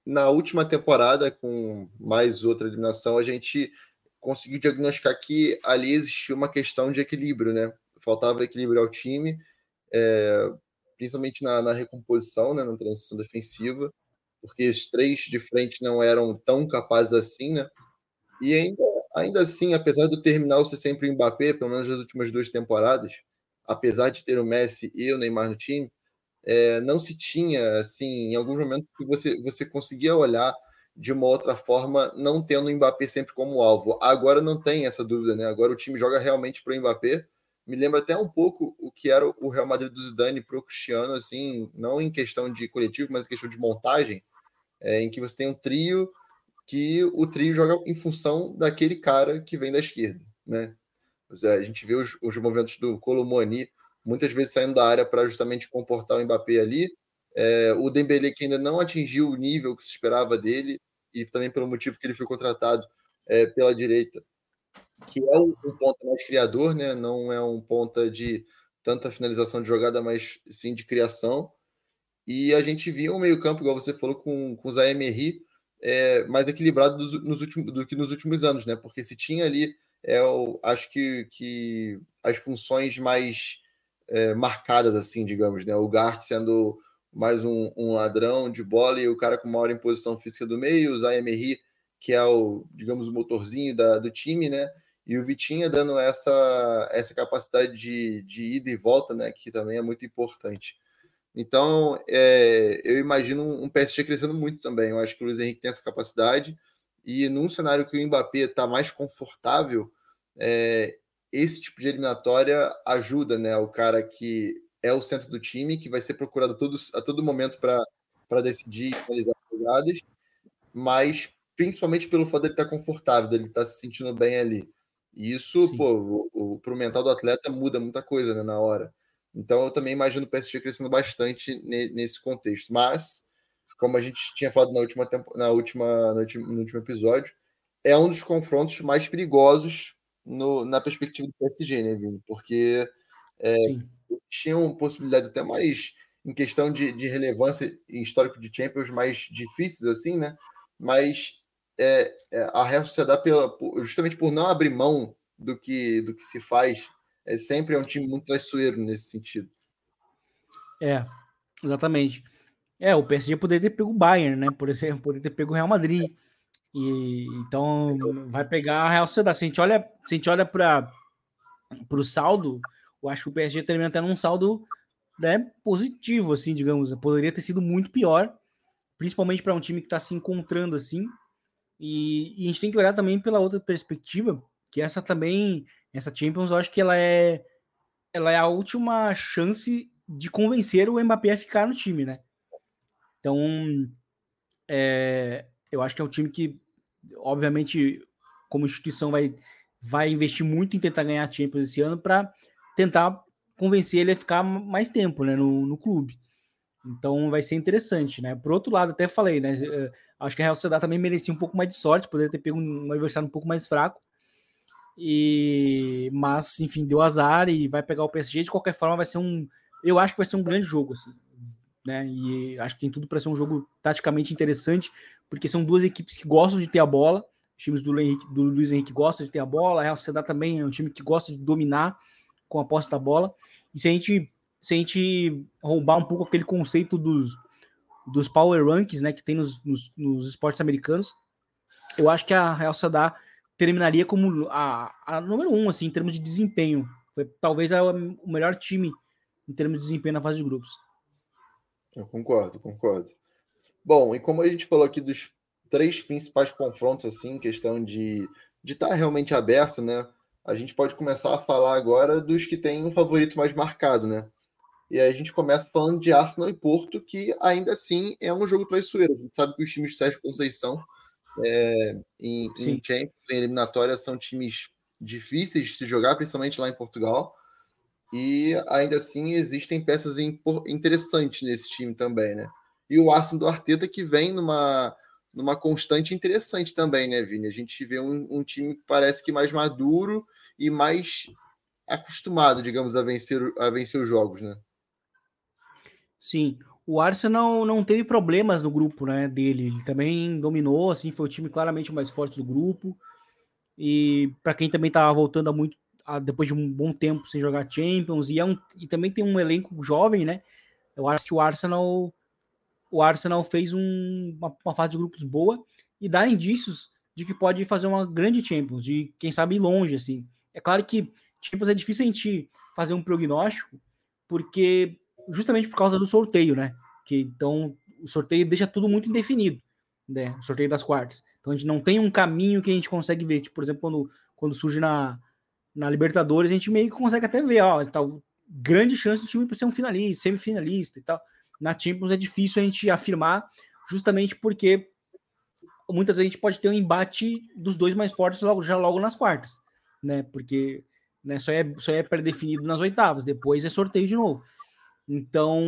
na última temporada, com mais outra eliminação, a gente conseguiu diagnosticar que ali existia uma questão de equilíbrio, né? Faltava equilíbrio ao time, é, principalmente na, na, recomposição, né? na transição defensiva, porque os três de frente não eram tão capazes assim, né? E ainda, ainda assim, apesar do terminal ser sempre o Mbappé, pelo menos nas últimas duas temporadas, apesar de ter o Messi e o Neymar no time, é, não se tinha, assim, em alguns momentos que você, você conseguia olhar de uma outra forma, não tendo o Mbappé sempre como alvo. Agora não tem essa dúvida, né? Agora o time joga realmente para o Mbappé. Me lembra até um pouco o que era o Real Madrid do Zidane para o Cristiano, assim, não em questão de coletivo, mas em questão de montagem, é, em que você tem um trio que o trio joga em função daquele cara que vem da esquerda, né? A gente vê os, os movimentos do Colomoni muitas vezes saindo da área para justamente comportar o Mbappé ali. É, o Dembélé que ainda não atingiu o nível que se esperava dele e também pelo motivo que ele foi contratado é, pela direita, que é um, um ponta mais criador, né? Não é um ponta de tanta finalização de jogada, mas sim de criação. E a gente viu um meio-campo, igual você falou, com, com o Zé Emery, é, mais equilibrado do, nos últimos, do que nos últimos anos, né? Porque se tinha ali, é, eu acho que, que as funções mais é, marcadas, assim, digamos, né? O Gart sendo mais um, um, ladrão de bola e o cara com maior imposição física do meio, o Zayemery, que é o, digamos, o motorzinho da, do time, né? E o Vitinha dando essa, essa capacidade de, de ida e volta, né? Que também é muito importante. Então, é, eu imagino um PSG crescendo muito também. Eu acho que o Luiz Henrique tem essa capacidade. E num cenário que o Mbappé está mais confortável, é, esse tipo de eliminatória ajuda, né? O cara que é o centro do time, que vai ser procurado a todo, a todo momento para decidir e finalizar as jogadas, mas principalmente pelo fato de ele estar tá confortável, dele estar tá se sentindo bem ali. E isso, Sim. pô, o, o, pro mental do atleta muda muita coisa, né, na hora. Então eu também imagino o PSG crescendo bastante ne, nesse contexto. Mas, como a gente tinha falado na última, tempo, na última, no, último, no último episódio, é um dos confrontos mais perigosos no, na perspectiva do PSG, né, Vini? Porque é, tinham possibilidades até mais em questão de, de relevância em histórico de Champions mais difíceis, assim, né? Mas é, é, a Real Sociedade, pela, justamente por não abrir mão do que, do que se faz, é sempre é um time muito traiçoeiro nesse sentido. É, exatamente. É, o PSG poderia ter pego o Bayern, né? Por exemplo, poderia ter pego o Real Madrid. E então vai pegar a Real Sociedade. Se a gente olha, se a gente olha para o saldo, eu acho que o PSG termina tendo um saldo né, positivo, assim, digamos. Poderia ter sido muito pior, principalmente para um time que está se encontrando assim. E, e, a gente tem que olhar também pela outra perspectiva, que essa também, essa Champions, eu acho que ela é, ela é a última chance de convencer o Mbappé a ficar no time, né? Então, é, eu acho que é um time que, obviamente, como instituição, vai, vai investir muito em tentar ganhar a Champions esse ano para tentar convencer ele a ficar mais tempo né, no, no clube. Então vai ser interessante, né? Por outro lado, até falei, né? Eh, acho que a Real Sociedade também merecia um pouco mais de sorte, poderia ter pego um adversário um pouco mais fraco. E mas enfim, deu azar e vai pegar o PSG de qualquer forma vai ser um, eu acho que vai ser um grande jogo assim né? E acho que tem tudo para ser um jogo taticamente interessante, porque são duas equipes que gostam de ter a bola. Os times do, Henrique, do Luiz Henrique gostam de ter a bola, a Real Sociedade também é um time que gosta de dominar com a posse da bola. E se a gente, se a gente roubar um pouco aquele conceito dos, dos power rankings né, que tem nos, nos, nos esportes americanos, eu acho que a Real Sociedad terminaria como a, a número um, assim, em termos de desempenho. Foi talvez a, o melhor time em termos de desempenho na fase de grupos. Eu concordo, concordo. Bom, e como a gente falou aqui dos três principais confrontos, assim, questão de de estar tá realmente aberto, né? A gente pode começar a falar agora dos que têm um favorito mais marcado, né? E aí a gente começa falando de Arsenal e Porto, que ainda assim é um jogo traiçoeiro. A gente sabe que os times de Sérgio Conceição é, em, em Champions, em eliminatória, são times difíceis de se jogar, principalmente lá em Portugal. E ainda assim existem peças interessantes nesse time também, né? E o Arsenal do Arteta que vem numa, numa constante interessante também, né, Vini? A gente vê um, um time que parece que mais maduro e mais acostumado, digamos, a vencer, a vencer os jogos, né? Sim, o Arsenal não teve problemas no grupo, né, dele. Ele também dominou, assim, foi o time claramente mais forte do grupo. E para quem também estava voltando a muito a, depois de um bom tempo sem jogar Champions e, é um, e também tem um elenco jovem, né? Eu acho que o Arsenal o Arsenal fez um, uma, uma, fase de grupos boa e dá indícios de que pode fazer uma grande Champions, de quem sabe ir longe assim. É claro que Champions é difícil a gente fazer um prognóstico, porque justamente por causa do sorteio, né? Que então o sorteio deixa tudo muito indefinido, né? O sorteio das quartas. Então a gente não tem um caminho que a gente consegue ver. Tipo, por exemplo, quando, quando surge na, na Libertadores, a gente meio que consegue até ver, ó, tal, grande chance do time para ser um finalista, semifinalista e tal. Na Champions é difícil a gente afirmar, justamente porque muitas vezes a gente pode ter um embate dos dois mais fortes logo, já logo nas quartas, né? Porque né, só é, só é pré-definido nas oitavas, depois é sorteio de novo. Então,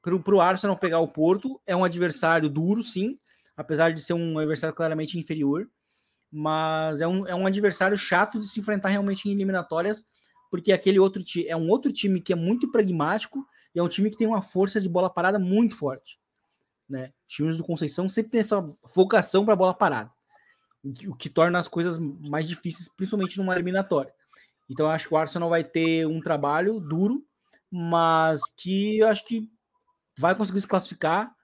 para o Arsenal pegar o Porto, é um adversário duro, sim, apesar de ser um adversário claramente inferior, mas é um, é um adversário chato de se enfrentar realmente em eliminatórias, porque aquele outro é um outro time que é muito pragmático e é um time que tem uma força de bola parada muito forte. Né? Times do Conceição sempre tem essa vocação para bola parada, o que torna as coisas mais difíceis, principalmente numa eliminatória. Então, acho que o Arsenal vai ter um trabalho duro, mas que eu acho que vai conseguir se classificar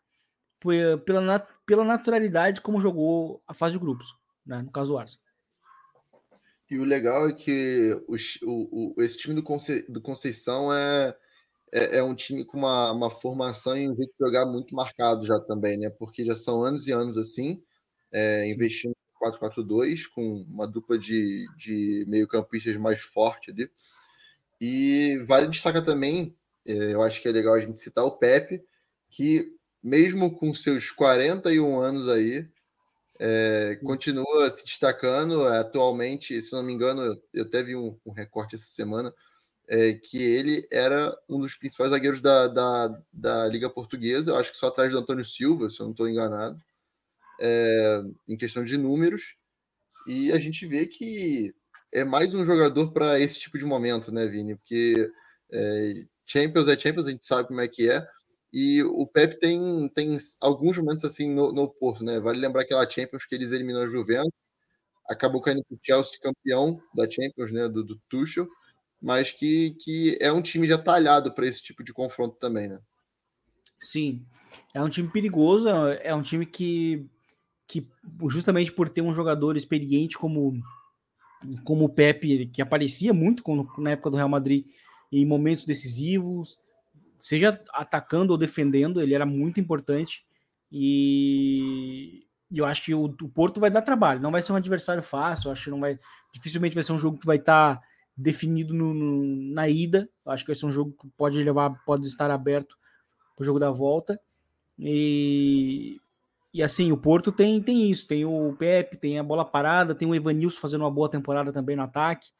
pela, pela naturalidade como jogou a fase de grupos, né? no caso do Arsenal. E o legal é que os, o, o, esse time do, Conce, do Conceição é, é, é, um time com uma, uma formação e um jeito de jogar muito marcado já também, né? Porque já são anos e anos assim, é, investindo em 4-4-2, com uma dupla de, de meio-campistas mais forte ali. E vale destacar também, é, eu acho que é legal a gente citar o Pepe, que mesmo com seus 41 anos aí, é, continua se destacando. Atualmente, se não me engano, eu até vi um, um recorte essa semana, é, que ele era um dos principais zagueiros da, da, da, Liga Portuguesa, eu acho que só atrás do Antônio Silva, se eu não estou enganado, é, em questão de números. E a gente vê que é mais um jogador para esse tipo de momento, né, Vini? Porque é, Champions é Champions, a gente sabe como é que é. E o Pep tem, tem alguns momentos assim no, no Porto, né? Vale lembrar aquela Champions que eles eliminam a Juventus, acabou caindo para o Chelsea campeão da Champions, né? Do, do Tuchel, mas que, que é um time já talhado para esse tipo de confronto também, né? Sim, é um time perigoso, é um time que, que justamente por ter um jogador experiente como como o Pepe, que aparecia muito na época do Real Madrid em momentos decisivos, seja atacando ou defendendo, ele era muito importante. E, eu acho que o, o, Porto vai dar trabalho, não vai ser um adversário fácil, acho que não vai. Dificilmente vai ser um jogo que vai estar tá definido no, no, na ida. Eu acho que vai ser um jogo que pode levar, pode estar aberto para o jogo da volta. E, e assim, o Porto tem, tem isso, tem o Pepe, tem a bola parada, tem o Evanilson fazendo uma boa temporada também no ataque.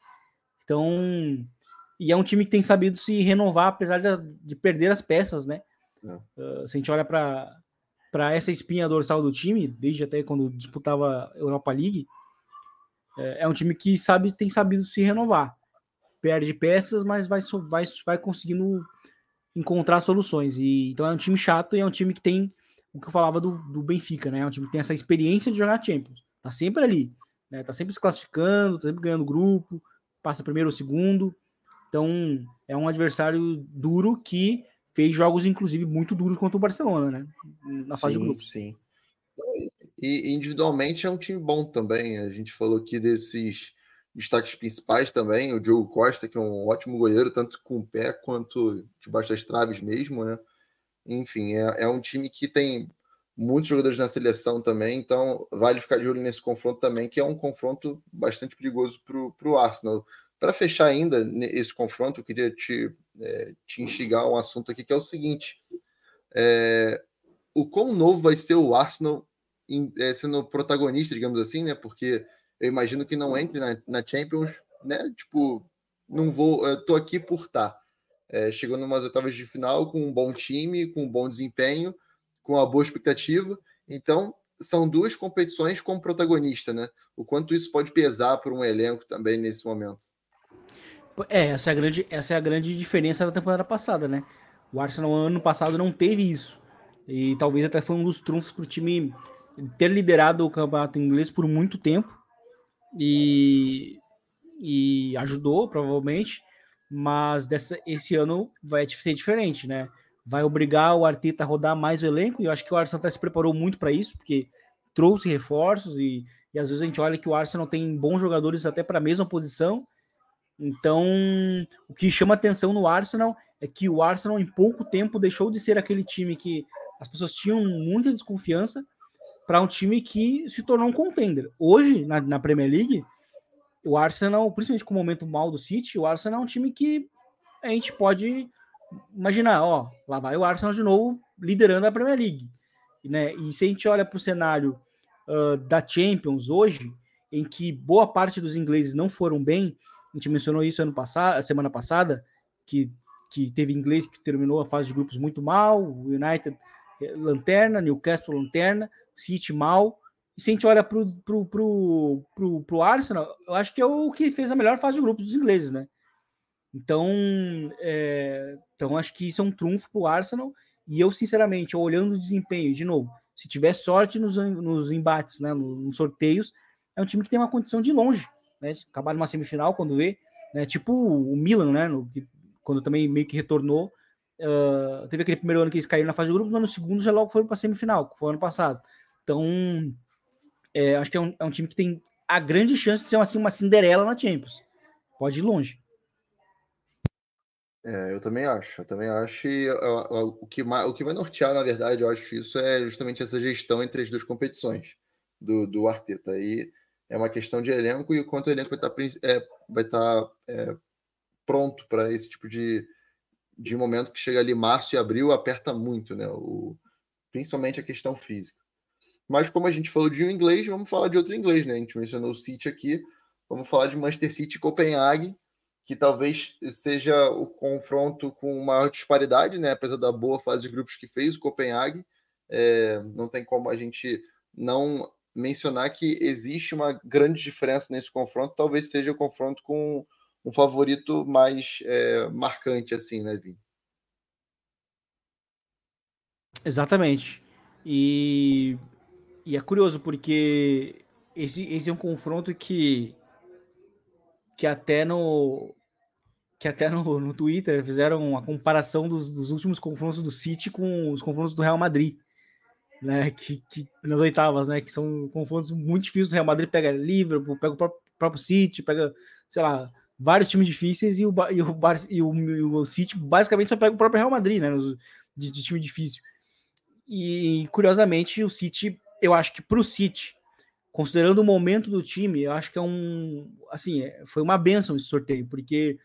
Então, e é um time que tem sabido se renovar, apesar de, de perder as peças, né? Uh, se a gente olha para essa espinha dorsal do time, desde até quando disputava a Europa League, é, é um time que sabe tem sabido se renovar. Perde peças, mas vai, vai, vai conseguindo encontrar soluções. E, então é um time chato e é um time que tem o que eu falava do, do Benfica, né? É um time que tem essa experiência de jogar Champions. Tá sempre ali, né? Tá sempre se classificando, tá sempre ganhando grupo, passa primeiro ou segundo. Então, é um adversário duro que fez jogos, inclusive, muito duros contra o Barcelona, né? Na fase sim, de grupo. Sim. E individualmente é um time bom também. A gente falou aqui desses destaques principais também, o Diogo Costa, que é um ótimo goleiro, tanto com o pé quanto debaixo das traves mesmo, né? Enfim, é, é um time que tem muitos jogadores na seleção também, então vale ficar de olho nesse confronto também, que é um confronto bastante perigoso para o Arsenal. Para fechar ainda esse confronto, eu queria te, é, te instigar um assunto aqui que é o seguinte: é, o quão novo vai ser o Arsenal em, é, sendo protagonista, digamos assim, né? Porque eu imagino que não entre na, na Champions, né? Tipo, não vou, eu tô aqui por estar. Tá. É, chegou numas oitavas de final com um bom time, com um bom desempenho, com uma boa expectativa. Então, são duas competições como protagonista, né? O quanto isso pode pesar para um elenco também nesse momento. É, essa é a grande, essa é a grande diferença da temporada passada, né? O Arsenal ano passado não teve isso. E talvez até foi um dos trunfos para o time ter liderado o campeonato inglês por muito tempo. E, e ajudou, provavelmente. Mas dessa, esse ano vai ser diferente, né? Vai obrigar o Arteta a rodar mais o elenco. E eu acho que o Arsenal até se preparou muito para isso, porque trouxe reforços. E, e às vezes a gente olha que o Arsenal tem bons jogadores até para a mesma posição então, o que chama atenção no Arsenal é que o Arsenal, em pouco tempo, deixou de ser aquele time que as pessoas tinham muita desconfiança para um time que se tornou um contender. Hoje, na, na, Premier League, o Arsenal, principalmente com o momento mal do City, o Arsenal é um time que a gente pode imaginar, ó, lá vai o Arsenal de novo liderando a Premier League. Né? E se a gente olha para o cenário uh, da Champions hoje, em que boa parte dos ingleses não foram bem, a gente mencionou isso ano passado, semana passada, que, que teve inglês que terminou a fase de grupos muito mal, o United eh, lanterna, Newcastle lanterna, City mal. E se a gente olha para o Arsenal, eu acho que é o que fez a melhor fase de grupos dos ingleses, né? Então, é, então acho que isso é um trunfo para o Arsenal. E eu, sinceramente, olhando o desempenho, de novo, se tiver sorte nos, nos embates, né, nos sorteios, é um time que tem uma condição de longe né? Acabar numa semifinal quando vê, né? Tipo o Milan, né? No, que, quando também meio que retornou. Uh, teve aquele primeiro ano que eles caíram na fase de grupo, mas no segundo já logo foram para semifinal, que foi ano passado. Então, é, acho que é um, é um, time que tem a grande chance de ser assim, uma Cinderela na Champions. Pode ir longe. É, eu também acho, eu também acho. E, o, que, o que vai nortear, na verdade, eu acho isso é justamente essa gestão entre as duas competições do, do Arteta. E é uma questão de elenco e o quanto o elenco vai estar, tá é, vai estar tá, é, pronto para esse tipo de, de momento que chega ali março e abril, aperta muito, né? O, principalmente a questão física. Mas como a gente falou de um inglês, vamos falar de outro inglês, né? A gente mencionou o City aqui, vamos falar de Manchester City e Copenhague, que talvez seja o confronto com maior disparidade, né? Apesar da boa fase de grupos que fez o Copenhague, é, não tem como a gente não mencionar que existe uma grande diferença nesse confronto, talvez seja o confronto com um favorito mais é, marcante, assim, né, Vini? Exatamente. E, e é curioso porque esse, esse é um confronto que que até no que até no, no Twitter fizeram uma comparação dos, dos últimos confrontos do City com os confrontos do Real Madrid né, que, que, nas oitavas, né, que são confrontos muito difíceis. O Real Madrid pega Liverpool, pega o próprio, próprio City, pega, sei lá, vários times difíceis e o, e o, Bar, e o, e o City basicamente só pega o próprio Real Madrid, né, de, de time difícil. E curiosamente, o City, eu acho que para o City, considerando o momento do time, eu acho que é um, assim, é, foi uma benção esse sorteio, porque,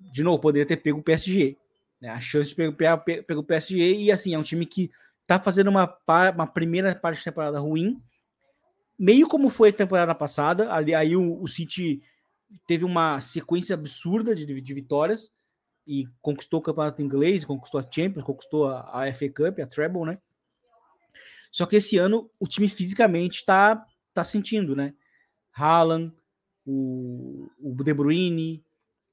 de novo, poderia ter pego o PSG, né, a chance de pegar, pegar, o PSG e, assim, é um time que tá fazendo uma, uma primeira parte de temporada ruim, meio como foi a temporada passada. Ali, aí o, o City teve uma sequência absurda de, de, vitórias e conquistou o campeonato inglês, conquistou a Champions, conquistou a, a FA Cup, a Treble, né? Só que esse ano o time fisicamente tá, tá sentindo, né? Haaland, o, o De Bruyne,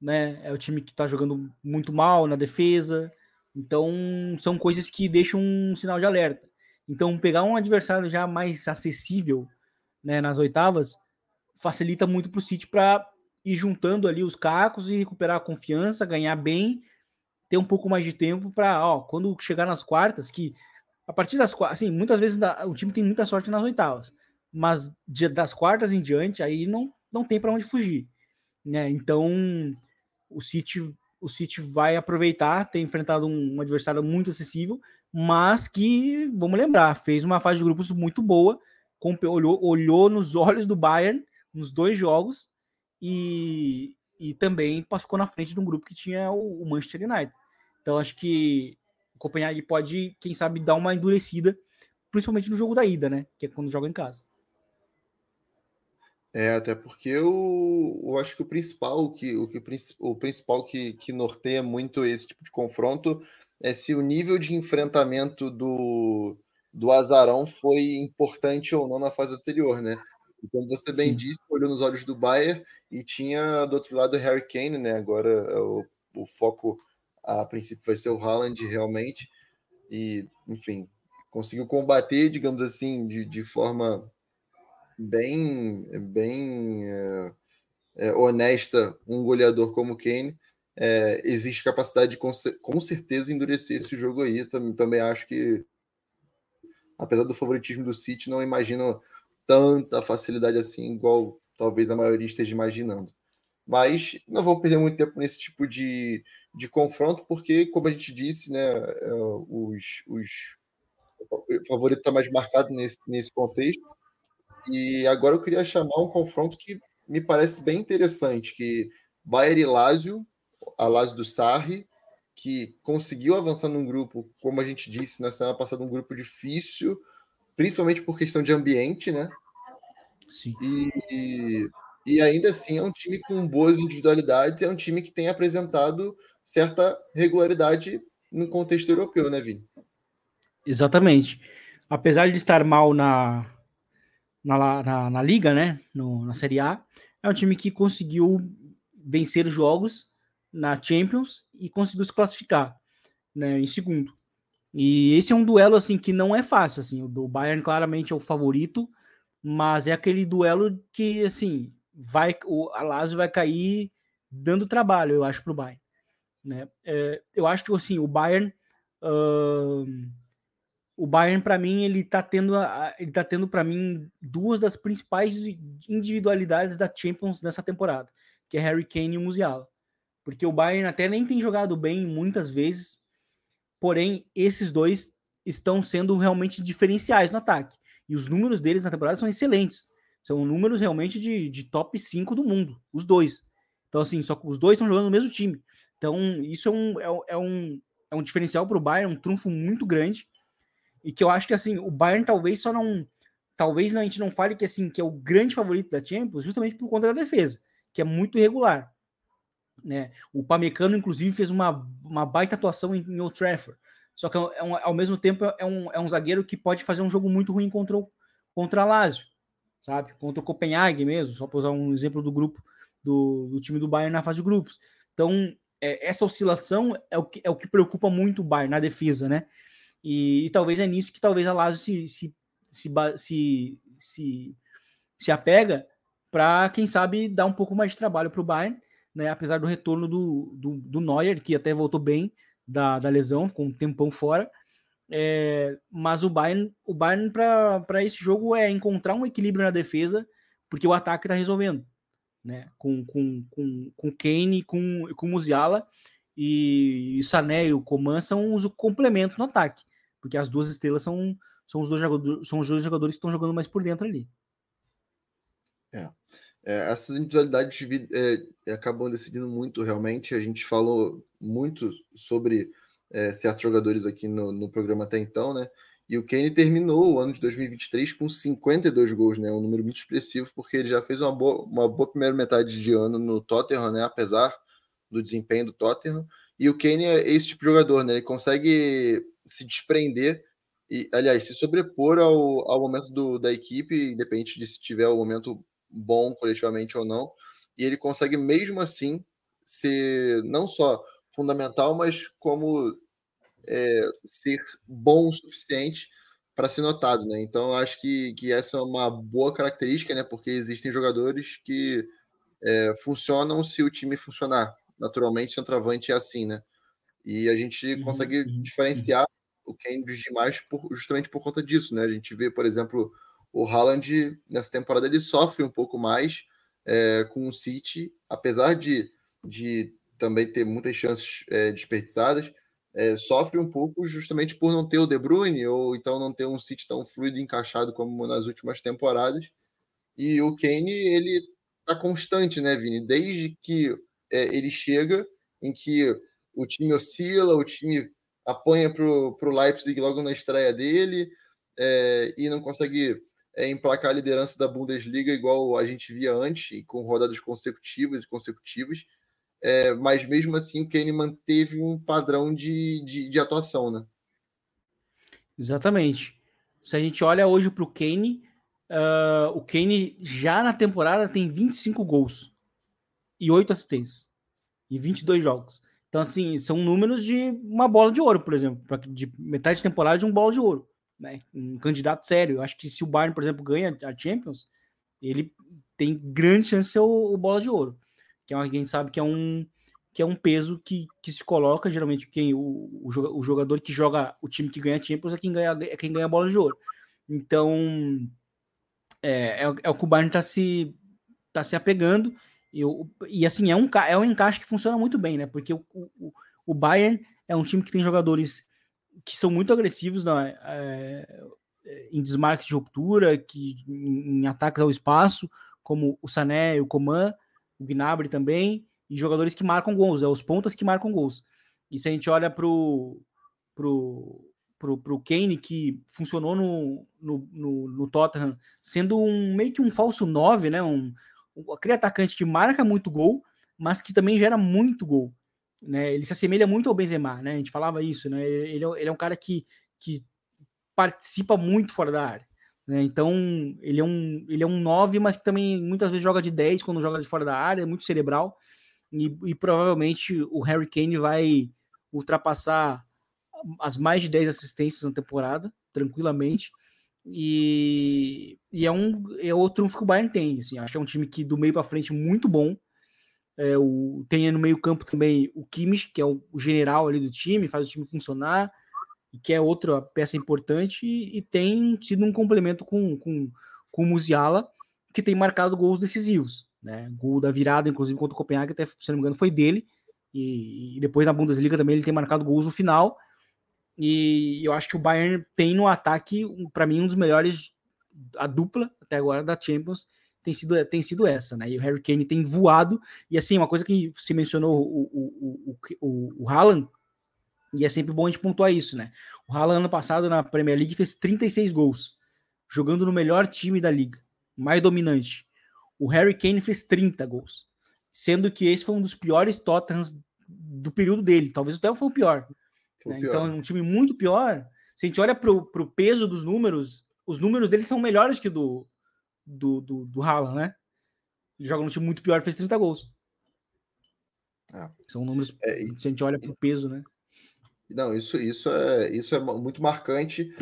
né? É o time que tá jogando muito mal na defesa. Então, são coisas que deixam um sinal de alerta. Então, pegar um adversário já mais acessível né, nas oitavas facilita muito para o City para ir juntando ali os cacos e recuperar a confiança, ganhar bem, ter um pouco mais de tempo para, ó, quando chegar nas quartas, que a partir das assim, muitas vezes o time tem muita sorte nas oitavas, mas das quartas em diante aí não, não tem para onde fugir, né? Então o City o City vai aproveitar ter enfrentado um, um adversário muito acessível, mas que vamos lembrar fez uma fase de grupos muito boa, com, olhou, olhou nos olhos do Bayern nos dois jogos e, e também ficou na frente de um grupo que tinha o, o Manchester United. Então acho que o Copenhague pode, quem sabe, dar uma endurecida, principalmente no jogo da ida, né? Que é quando joga em casa. É, até porque eu, eu acho que o principal que o, que, o principal que, que norteia muito esse tipo de confronto é se o nível de enfrentamento do, do Azarão foi importante ou não na fase anterior, né? E como você bem Sim. disse, olhou nos olhos do Bayern e tinha do outro lado o Harry Kane, né? Agora é o, o foco a princípio vai ser o Haaland realmente. E, enfim, conseguiu combater, digamos assim, de, de forma bem, bem é, é, honesta um goleador como Kane. É, existe capacidade de com, com certeza endurecer esse jogo aí. Também, também acho que, apesar do favoritismo do City, não imagino tanta facilidade assim, igual talvez a maioria esteja imaginando. Mas não vou perder muito tempo nesse tipo de, de confronto, porque, como a gente disse, né, é, os, os o favorito está mais marcado nesse, nesse contexto. E agora eu queria chamar um confronto que me parece bem interessante, que Bayern e Lazio, a Lazio do Sarri, que conseguiu avançar num grupo, como a gente disse na semana passada, um grupo difícil, principalmente por questão de ambiente, né? Sim. E, e ainda assim é um time com boas individualidades, é um time que tem apresentado certa regularidade no contexto europeu, né, Vini? Exatamente. Apesar de estar mal na, na, na, na Liga, né, no, na Série A, é um time que conseguiu vencer jogos na Champions e conseguiu se classificar né, em segundo. E esse é um duelo assim que não é fácil, assim, o do Bayern claramente é o favorito, mas é aquele duelo que assim, vai o a Lazio vai cair dando trabalho, eu acho para o Bayern, né? É, eu acho que assim, o Bayern uh, o Bayern para mim ele tá tendo ele tá tendo para mim duas das principais individualidades da Champions nessa temporada, que é Harry Kane e o Musiala. Porque o Bayern até nem tem jogado bem muitas vezes, Porém, esses dois estão sendo realmente diferenciais no ataque. E os números deles na temporada são excelentes. São números realmente de, de top 5 do mundo, os dois. Então, assim, só os dois estão jogando no mesmo time. Então, isso é um, é, é um, é um diferencial para o Bayern, um trunfo muito grande. E que eu acho que, assim, o Bayern talvez só não. Talvez a gente não fale que, assim, que é o grande favorito da Champions, justamente por conta da defesa, que é muito irregular. Né? O Pamecano, inclusive, fez uma, uma baita atuação em, em Old Trafford. Só que é um, ao mesmo tempo é um, é um zagueiro que pode fazer um jogo muito ruim contra o, contra Lazio, sabe? Contra o Copenhague mesmo, só para usar um exemplo do grupo do, do, time do Bayern na fase de grupos. Então, é, essa oscilação é o, que, é o que preocupa muito o Bayern na defesa, né? E, e talvez é nisso que talvez a Lazio se, se, se, se, se, se apega para, quem sabe, dar um pouco mais de trabalho para o Bayern né? Apesar do retorno do, do, do Neuer, que até voltou bem da, da lesão, ficou um tempão fora. É, mas o Bayern, o Bayern para esse jogo é encontrar um equilíbrio na defesa, porque o ataque está resolvendo, né? Com, com, com, com Kane, com, com Musiala e, e Sané e o Coman são os complementos no ataque, porque as duas estrelas são, são, os, dois jogadores, são os dois jogadores que estão jogando mais por dentro ali. É. É, essas individualidades é, acabam decidindo muito, realmente. A gente falou muito sobre é, certos jogadores aqui no, no, programa até então, né? E o Kane terminou o ano de 2023 com 52 gols, né? Um número muito expressivo, porque ele já fez uma boa, uma boa primeira metade de ano no Tottenham, né? Apesar do desempenho do Tottenham. E o Kane é esse tipo de jogador, né? Ele consegue se desprender e, aliás, se sobrepor ao, ao momento do, da equipe, independente de se tiver o momento bom coletivamente ou não, e ele consegue mesmo assim ser não só fundamental, mas como é, ser bom o suficiente para ser notado, né? Então acho que, que essa é uma boa característica, né? Porque existem jogadores que é, funcionam se o time funcionar. Naturalmente, centroavante é assim, né? E a gente uhum, consegue uhum, diferenciar o Cambridge demais por, justamente por conta disso, né? A gente vê, por exemplo, o Haaland nessa temporada ele sofre um pouco mais é, com o City, apesar de, de também ter muitas chances é, desperdiçadas, é, sofre um pouco justamente por não ter o De Bruyne ou então não ter um City tão fluido e encaixado como nas últimas temporadas. E o Kane, ele tá constante, né, Vini? Desde que é, ele chega, em que o time oscila, o time apanha para o Leipzig logo na estreia dele e não consegue é, emplacar a liderança da Bundesliga igual a gente via antes, com rodadas consecutivas e consecutivas. É, mas mesmo assim o Kane manteve um padrão de, de, de, atuação, né? Exatamente. Se a gente olha hoje para o Kane, uh, o Kane já na temporada tem 25 gols e 8 assistências e 22 jogos. Então, assim, são números de uma bola de ouro, por exemplo, de metade de temporada de um bola de ouro. Né? Um candidato sério. Eu acho que se o Bayern, por exemplo, ganha a Champions, ele tem grande chance de ser o, o bola de ouro. Que é uma, a gente sabe que é um, que é um peso que, que se coloca, geralmente, quem o, o jogador que joga o time que ganha Champions é quem ganha, é quem ganha a bola de ouro. Então, é, é, é o que o Bayern está se, tá se apegando. Eu, e assim, é um, é um encaixe que funciona muito bem, né? Porque o, o, o Bayern é um time que tem jogadores que são muito agressivos né? é, em desmarques de ruptura, que, em, em, ataques ao espaço, como o Sané, o Coman, o Gnabry também, e jogadores que marcam gols, é os pontas que marcam gols. E se a gente olha pro, pro, pro, pro Kane, que funcionou no, no, no, no Tottenham, sendo um meio que um falso 9, né? Um, aquele atacante que marca muito gol, mas que também gera muito gol. Né? Ele se assemelha muito ao Benzema, né? A gente falava isso, né? Ele, é, ele é um cara que, que participa muito fora da área. Né? Então, ele é um ele é um 9, mas que também muitas vezes joga de 10 quando joga de fora da área, é muito cerebral. E, e provavelmente o Harry Kane vai ultrapassar as mais de 10 assistências na temporada, tranquilamente. E, e é um é o trunfo que o Bayern tem. Assim, acho que é um time que do meio para frente muito bom. É, o, tem no meio campo também o Kimmich, que é o, o, general ali do time, faz o time funcionar, e que é outra peça importante, e, e tem sido um complemento com, com, com o Musiala, que tem marcado gols decisivos. Né? Gol da virada, inclusive, contra o Copenhague, até, se não me engano, foi dele. E, e depois na Bundesliga também ele tem marcado gols no final. E eu acho que o Bayern tem no ataque, para mim, um dos melhores, a dupla até agora da Champions tem sido, tem sido essa, né? E o Harry Kane tem voado. E assim, uma coisa que se mencionou o, o, o, o, o Haaland, e é sempre bom a gente pontuar isso, né? O Haaland ano passado na Premier League fez 36 gols, jogando no melhor time da liga, mais dominante. O Harry Kane fez 30 gols, sendo que esse foi um dos piores Tottenhams do período dele. Talvez até foi o pior. Né? Então, é um time muito pior. Se a gente olha para o peso dos números, os números dele são melhores que do do, do, do Haaland, né? Ele joga num time muito pior, fez 30 gols. É. São números, é, e, se a gente olha para o peso, né? Não, isso, isso, é, isso é muito marcante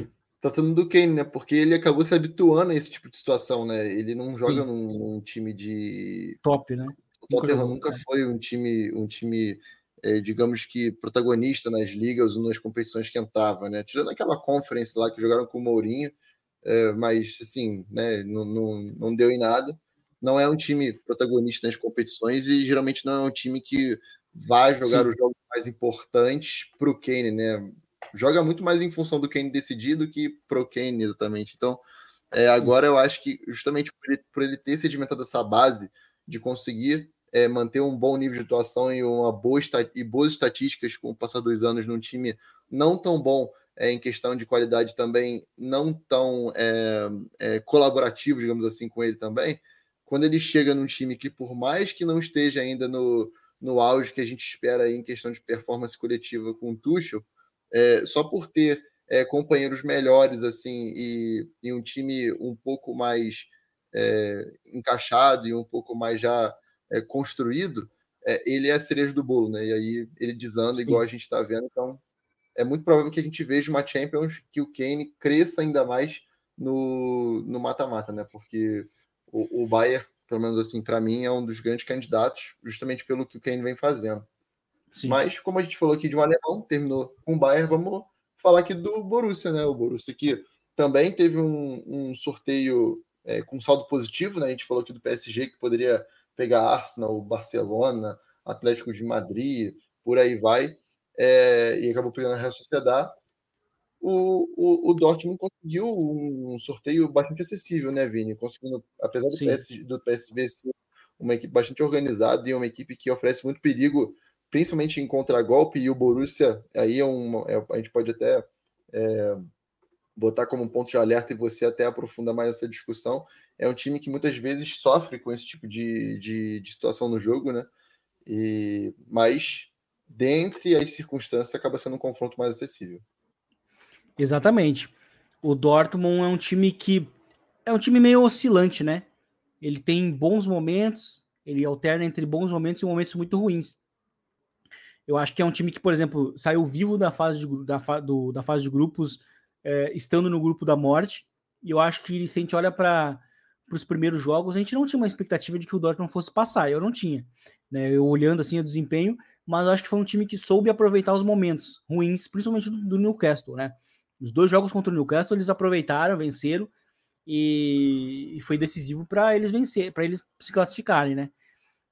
tratando do Kane, né? Porque ele acabou se habituando a esse tipo de situação, né? Ele não joga num, num, time de top, né? O Tottenham nunca, nunca foi um time, um time é, digamos que protagonista nas ligas ou nas competições que entrava, né? Tirando aquela conference lá que jogaram com o Mourinho, é, mas assim, né? Não, não, não deu em nada. Não é um time protagonista nas competições e geralmente não é um time que vai jogar Sim. os jogos mais importantes para o Kane, né? Joga muito mais em função do Kane decidir do que pro Kane, exatamente. Então, é, agora eu acho que justamente por ele, por ele ter sedimentado essa base de conseguir é, manter um bom nível de atuação e uma boa e boas estatísticas com o passar dos anos num time não tão bom é, em questão de qualidade também, não tão é, é, colaborativo, digamos assim, com ele também. Quando ele chega num time que, por mais que não esteja ainda no, no auge que a gente espera aí em questão de performance coletiva com o Tuchel, é, só por ter é, companheiros melhores assim e, e, um time um pouco mais é, encaixado e um pouco mais já é, construído, é, ele é a cereja do bolo, né? E aí ele desanda Sim. igual a gente está vendo. Então é muito provável que a gente veja uma Champions que o Kane cresça ainda mais no mata-mata, né? Porque o, o Bayern, pelo menos assim, para mim, é um dos grandes candidatos, justamente pelo que o Kane vem fazendo. Sim. Mas, como a gente falou aqui de um alemão, terminou com o Bayern, vamos falar aqui do Borussia, né? O Borussia que também teve um, um sorteio é, com saldo positivo, né? A gente falou aqui do PSG que poderia pegar Arsenal, Barcelona, Atlético de Madrid, por aí vai, é, e acabou pegando a Real Sociedade. O, o, o, Dortmund conseguiu um sorteio bastante acessível, né, Vini? Conseguindo, apesar do, PS, do PSV ser uma equipe bastante organizada e uma equipe que oferece muito perigo, principalmente em contragolpe, e o Borussia, aí é um, é, a gente pode até é, botar como ponto de alerta e você até aprofunda mais essa discussão, é um time que muitas vezes sofre com esse tipo de, de, de situação no jogo, né? E, mas, dentre as circunstâncias, acaba sendo um confronto mais acessível. Exatamente. O Dortmund é um time que é um time meio oscilante, né? Ele tem bons momentos, ele alterna entre bons momentos e momentos muito ruins. Eu acho que é um time que, por exemplo, saiu vivo da fase de, da, do, da fase de grupos, é, estando no grupo da morte. E eu acho que se a gente olha para os primeiros jogos, a gente não tinha uma expectativa de que o Dortmund fosse passar. Eu não tinha. Né? Eu olhando assim o desempenho, mas eu acho que foi um time que soube aproveitar os momentos ruins, principalmente do, do Newcastle, né? Os dois jogos contra o Newcastle eles aproveitaram, venceram e, e foi decisivo para eles vencer, para eles se classificarem, né?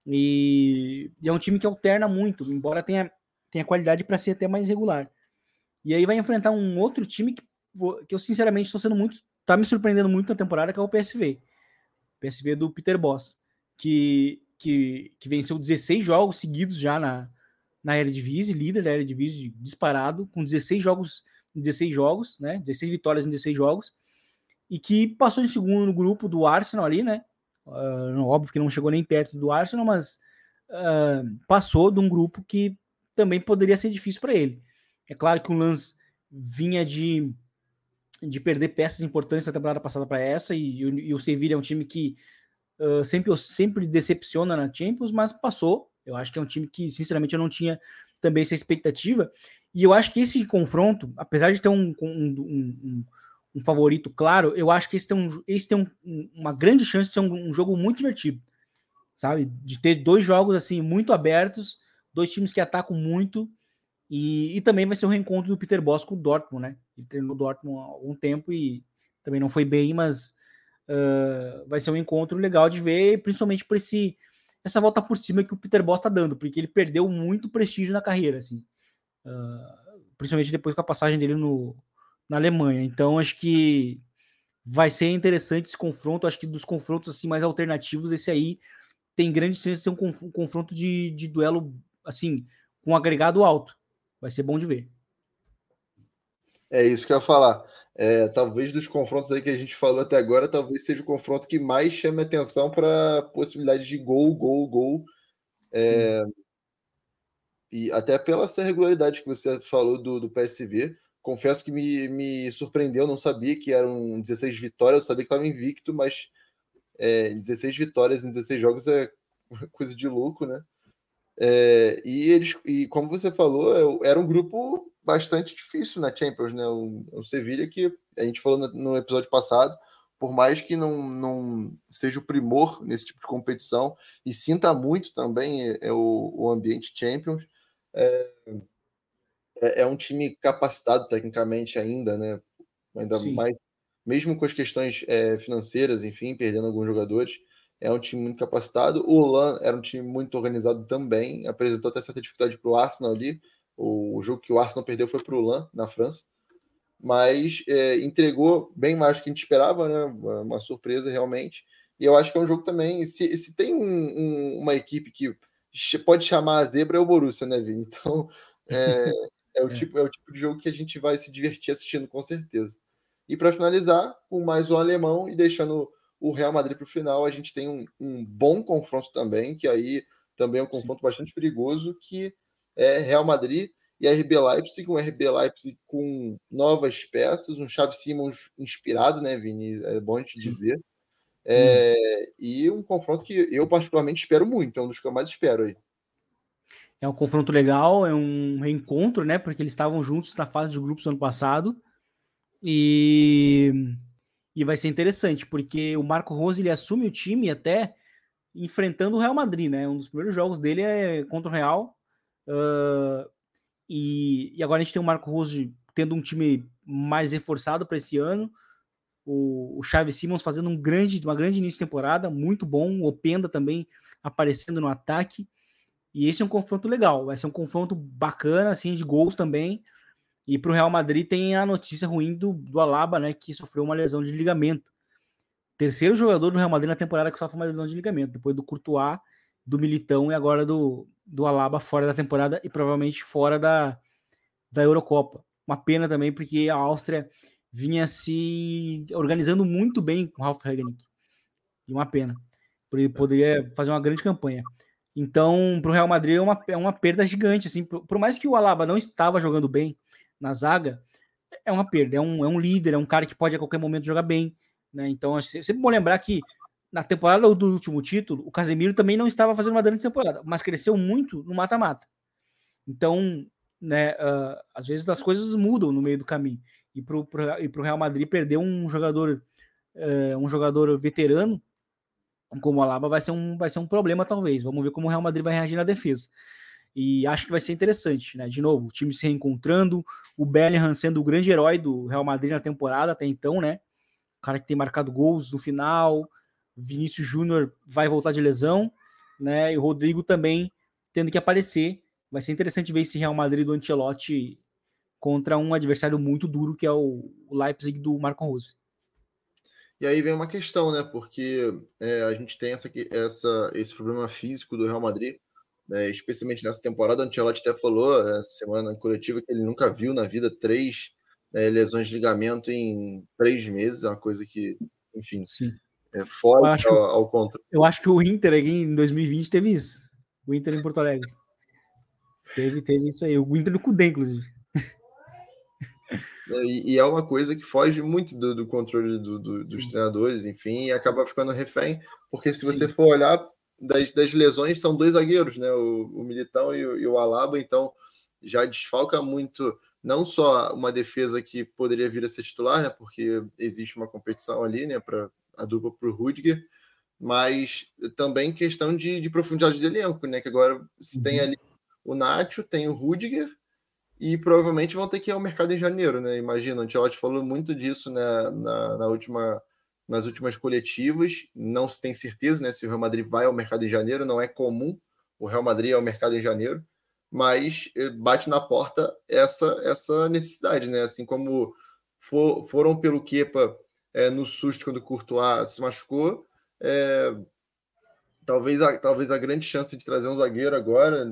E, e, é um time que alterna muito, embora tenha, tenha qualidade para ser até mais regular. E aí vai enfrentar um outro time que, que eu sinceramente estou sendo muito, tá me surpreendendo muito na temporada, que é o PSV. PSV do Peter Boss, que, que, que venceu 16 jogos seguidos já na, na Eredivisie, líder da Eredivisie disparado, com 16 jogos 16 jogos, né? 16 vitórias em 16 jogos, e que passou em segundo no grupo do Arsenal ali, né? Uh, óbvio que não chegou nem perto do Arsenal, mas uh, passou de um grupo que também poderia ser difícil para ele. É claro que o Lance vinha de, de perder peças importantes na temporada passada para essa, e, e, o Sevilla é um time que uh, sempre, sempre decepciona na Champions, mas passou. Eu acho que é um time que, sinceramente, eu não tinha também essa expectativa. E eu acho que esse confronto, apesar de ter um, um, um, um favorito claro, eu acho que esse tem, esse tem uma grande chance de ser um, jogo muito divertido, sabe? De ter dois jogos assim muito abertos, dois times que atacam muito. E, e também vai ser o reencontro do Peter Boss com o Dortmund, né? Ele treinou o Dortmund há algum tempo e também não foi bem, mas uh, vai ser um encontro legal de ver, principalmente por esse essa volta por cima que o Peter Boss está dando, porque ele perdeu muito prestígio na carreira, assim uh, principalmente depois com a passagem dele no, na Alemanha. Então, acho que vai ser interessante esse confronto. Acho que dos confrontos assim mais alternativos, esse aí tem grande chance de ser um, confronto de, de duelo assim com um agregado alto. Vai ser bom de ver. É isso que eu ia falar. É, talvez dos confrontos aí que a gente falou até agora, talvez seja o confronto que mais chame atenção para possibilidade de gol, gol, gol. É, e até pela essa regularidade que você falou do, do PSV, confesso que me, me surpreendeu, não sabia que eram 16 vitórias, eu sabia que estava invicto, mas é, 16 vitórias em 16 jogos é coisa de louco, né? É, e eles, e como você falou, é era um grupo bastante difícil na Champions, né? O, o Sevilla que a gente falou no, no, episódio passado, por mais que não, não seja o primor nesse tipo de competição e sinta muito também é, é o, o ambiente Champions, é, é, é um time capacitado tecnicamente ainda, né? Ainda Sim. mais, mesmo com as questões é, financeiras, enfim, perdendo alguns jogadores, é um time muito capacitado. O Lan era um time muito organizado também, apresentou até certa dificuldade para o Arsenal ali. O, jogo que o Arsenal perdeu foi para o Lan, na França, mas é, entregou bem mais do que a gente esperava, né? Uma surpresa realmente. E eu acho que é um jogo também. Se, se tem um, um, uma equipe que pode chamar a zebra é o Borussia, né, Vini? Então, é, é, o é. Tipo, é o tipo de jogo que a gente vai se divertir assistindo, com certeza. E para finalizar, com mais um alemão e deixando o Real Madrid para o final, a gente tem um, um, bom confronto também, que aí também é um confronto Sim. bastante perigoso, que é Real Madrid e RB Leipzig, um RB Leipzig com novas peças, um Xavi Simons inspirado, né, Vini? É bom a gente dizer. É, hum. E um confronto que eu particularmente espero muito, é um dos que eu mais espero aí. É um confronto legal, é um reencontro, né? Porque eles estavam juntos na fase de grupos ano passado. E, e vai ser interessante, porque o Marco Rose ele assume o time até enfrentando o Real Madrid, né? Um dos primeiros jogos dele é contra o Real. Uh, e, e agora a gente tem o Marco Rose tendo um time mais reforçado para esse ano. O, o Chaves Simons fazendo um grande, uma grande início de temporada, muito bom. O Openda também aparecendo no ataque. E esse é um confronto legal, vai ser um confronto bacana, assim, de gols também. E para o Real Madrid tem a notícia ruim do, do Alaba, né, que sofreu uma lesão de ligamento. Terceiro jogador do Real Madrid na temporada que sofre uma lesão de ligamento, depois do Courtois, do Militão e agora do, do Alaba fora da temporada e provavelmente fora da, da Eurocopa. Uma pena também, porque a Áustria vinha se organizando muito bem com o Ralf Rangnick. E uma pena. Ele poderia fazer uma grande campanha. Então, para o Real Madrid é uma, é uma perda gigante. Assim, por, por, mais que o Alaba não estava jogando bem na zaga, é uma perda. É um, é um líder, é um cara que pode a qualquer momento jogar bem. Né? Então, é sempre bom lembrar que na temporada do último título, o Casemiro também não estava fazendo uma grande temporada, mas cresceu muito no mata-mata. Então, né, uh, às vezes as coisas mudam no meio do caminho. E para o Real Madrid perder um jogador, uh, um jogador veterano como o Alaba vai ser um, vai ser um problema, talvez. Vamos ver como o Real Madrid vai reagir na defesa. E acho que vai ser interessante, né? De novo, o time se reencontrando, o Bellingham sendo o grande herói do Real Madrid na temporada até então, né? O cara que tem marcado gols no final. Vinícius Júnior vai voltar de lesão, né? E o Rodrigo também tendo que aparecer. Vai ser interessante ver esse Real Madrid do Ancelotti contra um adversário muito duro que é o Leipzig do Marco Rose. E aí vem uma questão, né? Porque é, a gente tem essa, essa, esse problema físico do Real Madrid, né, especialmente nessa temporada. O Ancelotti até falou essa semana coletiva que ele nunca viu na vida três né, lesões de ligamento em três meses, é uma coisa que, enfim, Sim. é fora ao, ao contrário. Eu acho que o Inter aqui em 2020 teve isso. O Inter em Porto Alegre. Teve, teve isso aí. O Inter do Cudê, inclusive. Né, e, e, é uma coisa que foge muito do, do controle do, do, dos treinadores, enfim, e acaba ficando refém, porque se Sim. você for olhar das, das lesões, são dois zagueiros, né? O, o Militão e o, e o Alaba, então já desfalca muito não só uma defesa que poderia vir a ser titular, né? Porque existe uma competição ali, né? Para a dupla para o Rudiger, mas também questão de, de profundidade de elenco, né? Que agora se uhum. tem ali o Nacho, tem o Rudiger e provavelmente vão ter que ir ao mercado em janeiro, né? Imagina, o Ancelotti falou muito disso né, na, na última, nas últimas coletivas. Não se tem certeza né, se o Real Madrid vai ao mercado em janeiro, não é comum o Real Madrid ao mercado em janeiro, mas eh, bate na porta essa, essa necessidade, né? Assim como for, foram pelo Kepa é, no susto quando o Courtois se machucou, é, talvez, a, talvez a grande chance de trazer um zagueiro agora,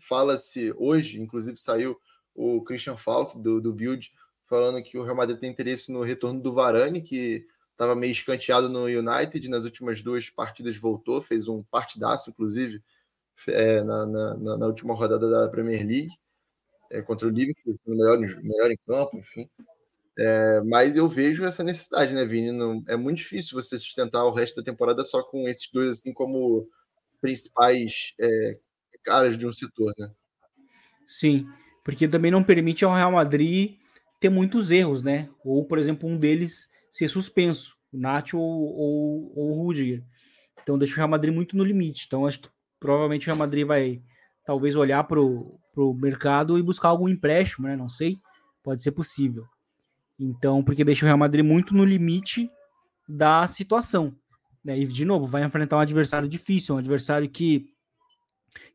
fala-se hoje, inclusive saiu o Christian Falk, do, do Build, falando que o Real Madrid tem interesse no retorno do Varane, que estava meio escanteado no United, nas últimas duas partidas voltou, fez um partidaço, inclusive, é, na, na, na, última rodada da Premier League, é, contra o Liverpool, melhor, melhor em campo, enfim. É, mas eu vejo essa necessidade, né, Vini? Não, é muito difícil você sustentar o resto da temporada só com esses dois, assim, como principais é, caras de um setor, né? Sim porque também não permite ao Real Madrid ter muitos erros, né? Ou, por exemplo, um deles ser suspenso, o ou, ou, ou o Rudiger. Então deixa o Real Madrid muito no limite. Então acho que provavelmente o Real Madrid vai talvez olhar para o mercado e buscar algum empréstimo, né? Não sei, pode ser possível. Então, porque deixa o Real Madrid muito no limite da situação. Né? E, de novo, vai enfrentar um adversário difícil, um adversário que,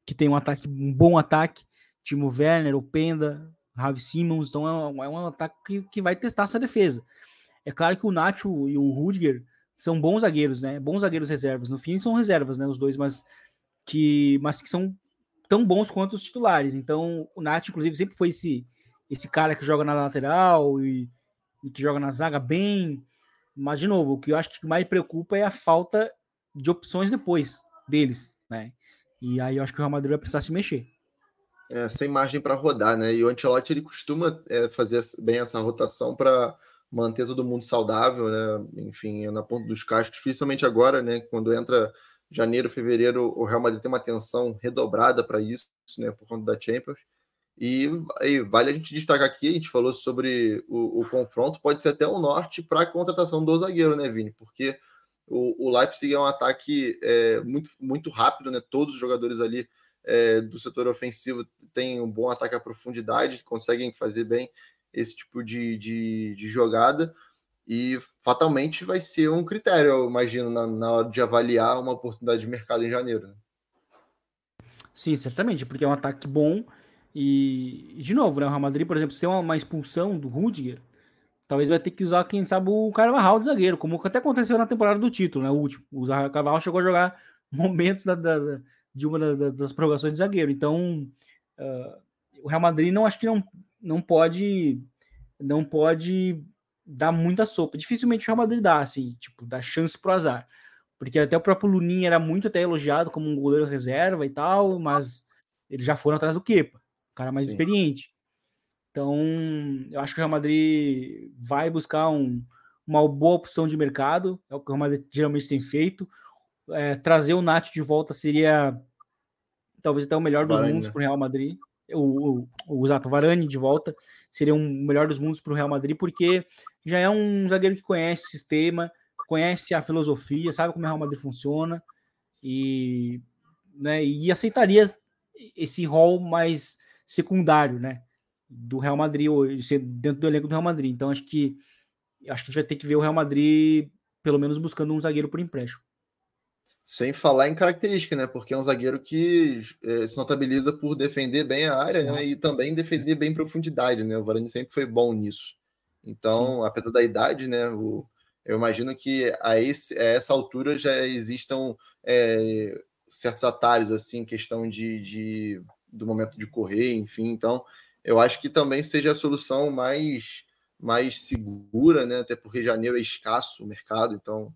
que tem um ataque, um bom ataque, Timo Werner, o Penda, Ravi Simmons, então é um, é um ataque que, que, vai testar essa defesa. É claro que o Nacho e o Rudiger são bons zagueiros, né? Bons zagueiros reservas. No fim são reservas, né? Os dois, mas que, mas que são tão bons quanto os titulares. Então o Nacho, inclusive, sempre foi esse, esse cara que joga na lateral e, e que joga na zaga bem. Mas, de novo, o que eu acho que mais preocupa é a falta de opções depois deles, né? E aí eu acho que o Real Madrid vai precisar se mexer é, sem margem para rodar, né? E o Ancelotti ele costuma é, fazer bem essa rotação para manter todo mundo saudável, né? Enfim, na ponta dos cascos, principalmente agora, né? Quando entra janeiro, fevereiro, o Real Madrid tem uma atenção redobrada para isso, né? Por conta da Champions. E aí, vale a gente destacar aqui, a gente falou sobre o, o confronto, pode ser até o norte para a contratação do zagueiro, né, Vini? Porque o, o Leipzig é um ataque é, muito, muito rápido, né? Todos os jogadores ali é, do setor ofensivo tem um bom ataque à profundidade, conseguem fazer bem esse tipo de, de, de jogada e fatalmente vai ser um critério, eu imagino, na, na hora de avaliar uma oportunidade de mercado em janeiro. Né? Sim, certamente, porque é um ataque bom e, de novo, né, o Real Madrid, por exemplo, se tem uma, uma expulsão do Rudiger, talvez vai ter que usar, quem sabe, o Carvajal de zagueiro, como até aconteceu na temporada do título, né, o último. O Carvajal chegou a jogar momentos da, da, de uma da, das prorrogações de zagueiro. Então, uh, o Real Madrid não acho que não, não pode não pode dar muita sopa. Dificilmente o Real Madrid dá, assim, tipo, dá chance pro azar. Porque até o próprio Lunin era muito até elogiado como um goleiro reserva e tal, mas eles já foram atrás do Kepa, o cara mais Sim. experiente. Então, eu acho que o Real Madrid vai buscar um, uma boa opção de mercado, é o que o Real Madrid geralmente tem feito. É, trazer o Nath de volta seria talvez até o melhor dos Varane, mundos para o Real Madrid. O, o, o Zato Varane de volta seria um melhor dos mundos para o Real Madrid, porque já é um zagueiro que conhece o sistema, conhece a filosofia, sabe como o Real Madrid funciona e, né, e aceitaria esse rol mais secundário, né, do Real Madrid dentro do elenco do Real Madrid. Então acho que acho que a gente vai ter que ver o Real Madrid pelo menos buscando um zagueiro por empréstimo. Sem falar em característica, né? Porque é um zagueiro que é, se notabiliza por defender bem a área né? e também defender bem profundidade, né? O Varane sempre foi bom nisso. Então, Sim. apesar da idade, né? O, eu imagino que a, esse, a essa altura já existam é, certos atalhos, assim, questão de, de, do momento de correr, enfim. Então, eu acho que também seja a solução mais, mais segura, né? Até porque janeiro é escasso o mercado, então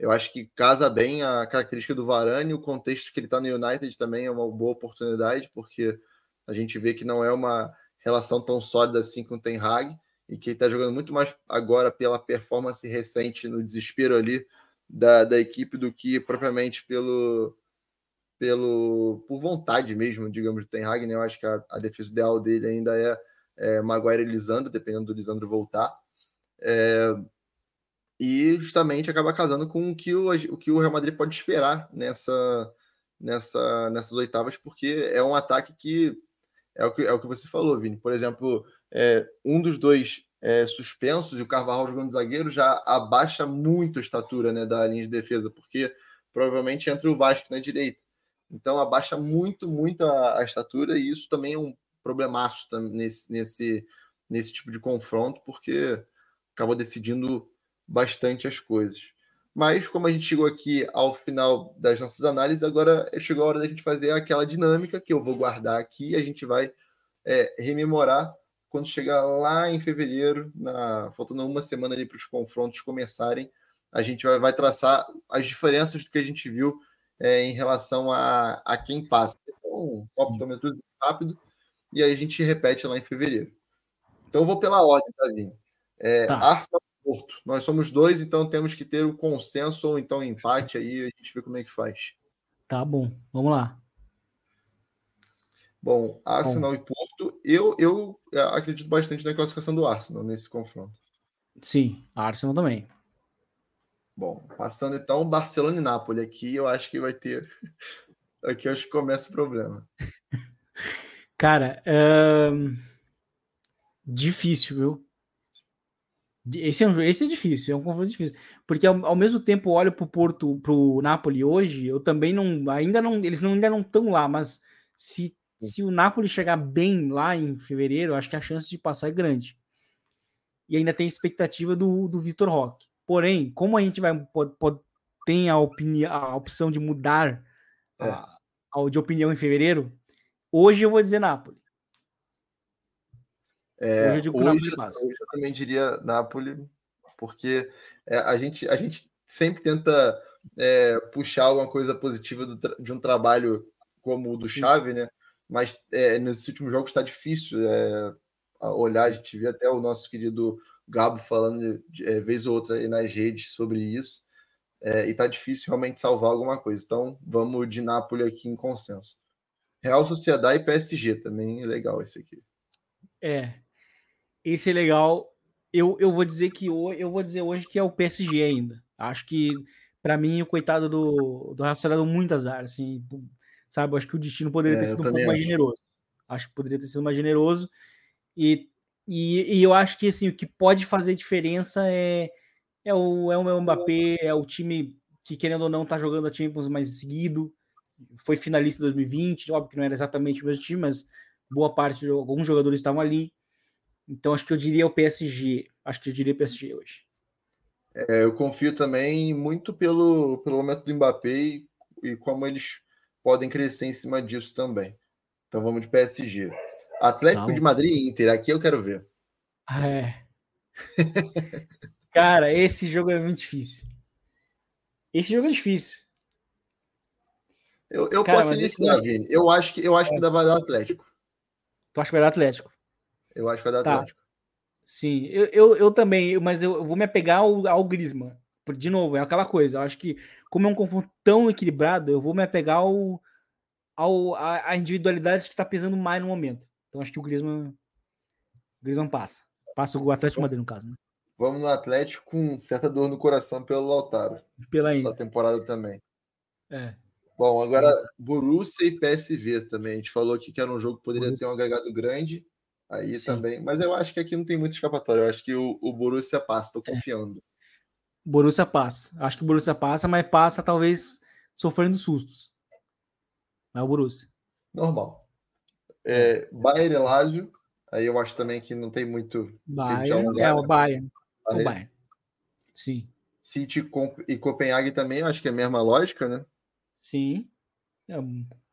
eu acho que casa bem a característica do Varane, o contexto que ele está no United também é uma boa oportunidade, porque a gente vê que não é uma relação tão sólida assim com o Ten Hag, e que ele está jogando muito mais agora pela performance recente no desespero ali da, da equipe do que propriamente pelo, pelo por vontade mesmo, digamos, do Ten Hag, né? Eu acho que a, a defesa ideal dele ainda é, é Maguire e Lisandro, dependendo do Lisandro voltar. É, e justamente acaba casando com o que o, o que o Real Madrid pode esperar nessa, nessa, nessas oitavas, porque é um ataque que é o que, é o que você falou, Vini. Por exemplo, é, um dos dois é, suspensos e o Carvalho jogando zagueiro já abaixa muito a estatura né, da linha de defesa, porque provavelmente entra o Vasco na direita. Então abaixa muito, muito a, a estatura, e isso também é um problemaço nesse, nesse, nesse tipo de confronto, porque acabou decidindo bastante as coisas. Mas, como a gente chegou aqui ao final das nossas análises, agora chegou a hora da gente fazer aquela dinâmica que eu vou guardar aqui e a gente vai é, rememorar quando chegar lá em fevereiro, na, faltando uma semana ali para os confrontos começarem, a gente vai, vai, traçar as diferenças do que a gente viu é, em relação a, a quem passa. Então, optometro rápido e aí a gente repete lá em fevereiro. Então, eu vou pela ordem, Vinho? É, tá. Arsenal Porto. Nós somos dois, então temos que ter o um consenso ou então empate aí, a gente vê como é que faz. Tá bom, vamos lá. Bom, Arsenal bom. e Porto, eu, eu acredito bastante na classificação do Arsenal nesse confronto. Sim, Arsenal também. Bom, passando então Barcelona e Nápoles aqui, eu acho que vai ter. Aqui eu acho que começa o problema. Cara, difícil, viu? Esse é, um, esse é difícil, é um confronto difícil. Porque ao, ao mesmo tempo, olho para o Porto, para o Napoli hoje, eu também não. Ainda não. Eles não, ainda não estão lá, mas se, se o Napoli chegar bem lá em fevereiro, acho que a chance de passar é grande. E ainda tem expectativa do, do Vitor Roque. Porém, como a gente vai pode, pode, tem a, opinião, a opção de mudar é. a, a, de opinião em fevereiro, hoje eu vou dizer Napoli. É, hoje, eu, digo hoje, hoje eu também diria Napoli, porque é, a, gente, a gente sempre tenta é, puxar alguma coisa positiva do, de um trabalho como o do Sim. Xavi, né? Mas é, nesses últimos jogos está difícil é, olhar. A gente vê até o nosso querido Gabo falando de, é, vez ou outra aí nas redes sobre isso. É, e tá difícil realmente salvar alguma coisa. Então, vamos de Napoli aqui em consenso. Real Sociedade e PSG também é legal esse aqui. É, esse é legal. Eu, eu vou dizer que eu vou dizer hoje que é o PSG ainda. Acho que para mim o coitado do do Real deu muito azar, assim, sabe? Acho que o destino poderia é, ter sido um pouco acho. mais generoso. Acho que poderia ter sido mais generoso e E, e, eu acho que assim, o que pode fazer diferença é, é, o, é o Mbappé, é o time que, querendo ou não, tá jogando a Champions mais seguido. Foi finalista em 2020, óbvio que não era exatamente o mesmo time, mas boa parte de alguns jogadores estavam ali. Então acho que eu diria o PSG. Acho que eu diria o PSG hoje. É, eu confio também muito pelo, pelo momento do Mbappé e, e como eles podem crescer em cima disso também. Então vamos de PSG. Atlético Não. de Madrid e Inter, aqui eu quero ver. É. Cara, esse jogo é muito difícil. Esse jogo é difícil. Eu, eu Cara, posso iniciar, Vini. Eu acho que eu acho é. que vai dar Atlético. Tu acha que vai dar Atlético? Eu acho que vai dar tá. Atlético. Sim, eu, eu, eu também, mas eu, vou me apegar ao, ao Griezmann. De novo, é aquela coisa. Eu acho que, como é um confronto tão equilibrado, eu vou me apegar ao, ao, a, a individualidade que está pesando mais no momento. Então acho que o Griezmann, o Griezmann passa. Passa o Atlético Madrid, no caso. Né? Vamos no Atlético com certa dor no coração pelo Lautaro. Pela ainda. temporada também. É. Bom, agora Borussia e PSV também. A gente falou aqui que era um jogo que poderia Borussia. ter um agregado grande. Aí Sim. também. Mas eu acho que aqui não tem muito escapatório. Eu acho que o, o Borussia passa, estou é. confiando. É. Borussia passa. Acho que o Borussia passa, mas passa talvez sofrendo sustos. Mas é o Borussia. Normal. É, Bayern e Lazio. Aí eu acho também que não tem muito. Bayern, é o Bayern. O Bayern. Sim. City e Copenhague também, acho que é a mesma lógica, né? Sim.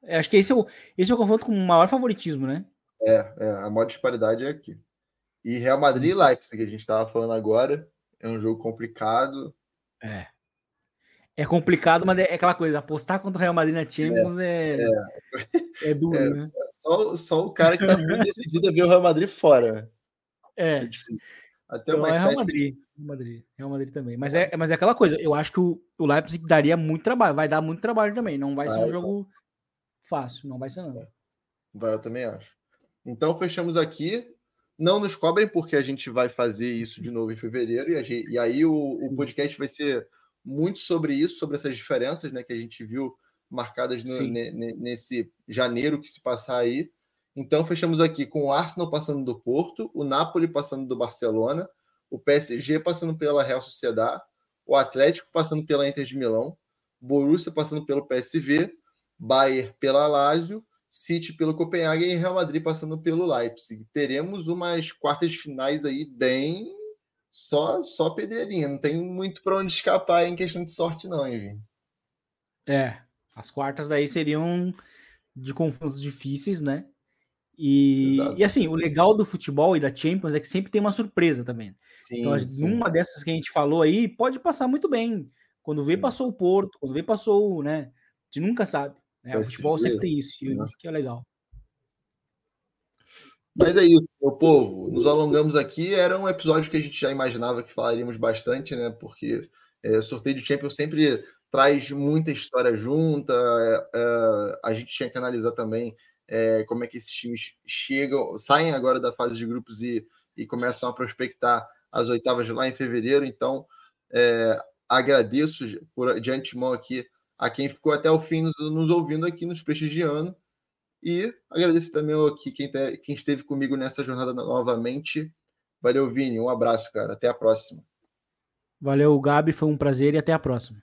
É, acho que esse é, o, esse é o confronto com o maior favoritismo, né? É, é, a maior disparidade é aqui. E Real Madrid e Leipzig, que a gente estava falando agora, é um jogo complicado. É. É complicado, mas é aquela coisa, apostar contra o Real Madrid na Champions é, é, é, é duro, é, né? Só, só o cara que está muito decidido a ver o Real Madrid fora. É. é difícil. Até então, é Real Madrid, Real Madrid, Real Madrid também. Mas é, mas é aquela coisa, eu acho que o, o Leipzig daria muito trabalho, vai dar muito trabalho também. Não vai, vai ser um jogo fácil, não vai ser não. Vai, eu também acho. Então fechamos aqui. Não nos cobrem, porque a gente vai fazer isso de novo em fevereiro, e, gente, e aí o, o, podcast vai ser muito sobre isso, sobre essas diferenças né, que a gente viu marcadas no, nesse janeiro que se passar aí. Então fechamos aqui com o Arsenal passando do Porto, o Napoli passando do Barcelona, o PSG passando pela Real Sociedad, o Atlético passando pela Inter de Milão, Borussia passando pelo PSV, Bayern pela Lazio City pelo Copenhague e Real Madrid passando pelo Leipzig. Teremos umas quartas finais aí bem só só pedreirinha, não tem muito para onde escapar em questão de sorte não, hein, É, as quartas daí seriam de confrontos difíceis, né? E, e, assim, o legal do futebol e da Champions é que sempre tem uma surpresa também. Sim, então, sim. numa dessas que a gente falou aí, pode passar muito bem. Quando vê, sim. passou o Porto, quando vê, passou, né? A gente nunca sabe. É, o futebol sempre tem isso, né? que é legal. Mas é isso, meu povo. Nos alongamos aqui. Era um episódio que a gente já imaginava que falaríamos bastante, né? Porque é, sorteio de Champions sempre traz muita história junta. É, é, a gente tinha que analisar também é, como é que esses times chegam, saem agora da fase de grupos e, e começam a prospectar as oitavas lá em fevereiro. Então, é, agradeço por, de antemão aqui a quem ficou até o fim nos, nos ouvindo aqui, nos prestigiando. E agradeço também aqui quem, te, quem esteve comigo nessa jornada novamente. Valeu, Vini. Um abraço, cara. Até a próxima. Valeu, Gabi. Foi um prazer e até a próxima.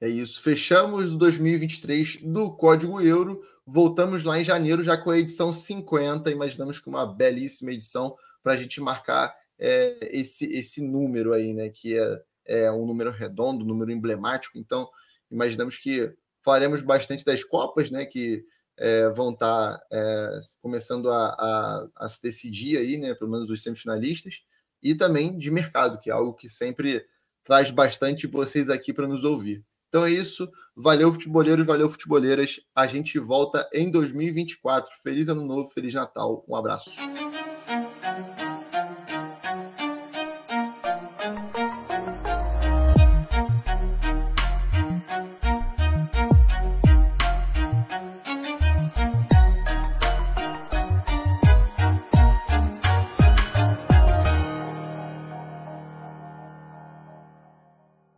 É isso. Fechamos 2023 do Código Euro. Voltamos lá em janeiro, já com a edição 50. Imaginamos que uma belíssima edição para a gente marcar é, esse, esse número aí, né? Que é é um número redondo, um número emblemático. Então, imaginamos que falaremos bastante das Copas, né? Que é, vão estar tá, é, começando a, a, a, se decidir aí, né? Pelo menos os semifinalistas, e também de mercado, que é algo que sempre traz bastante vocês aqui para nos ouvir. Então é isso. Valeu, futeboleiros, valeu, futeboleiras. A gente volta em 2024. Feliz ano novo, feliz Natal. Um abraço.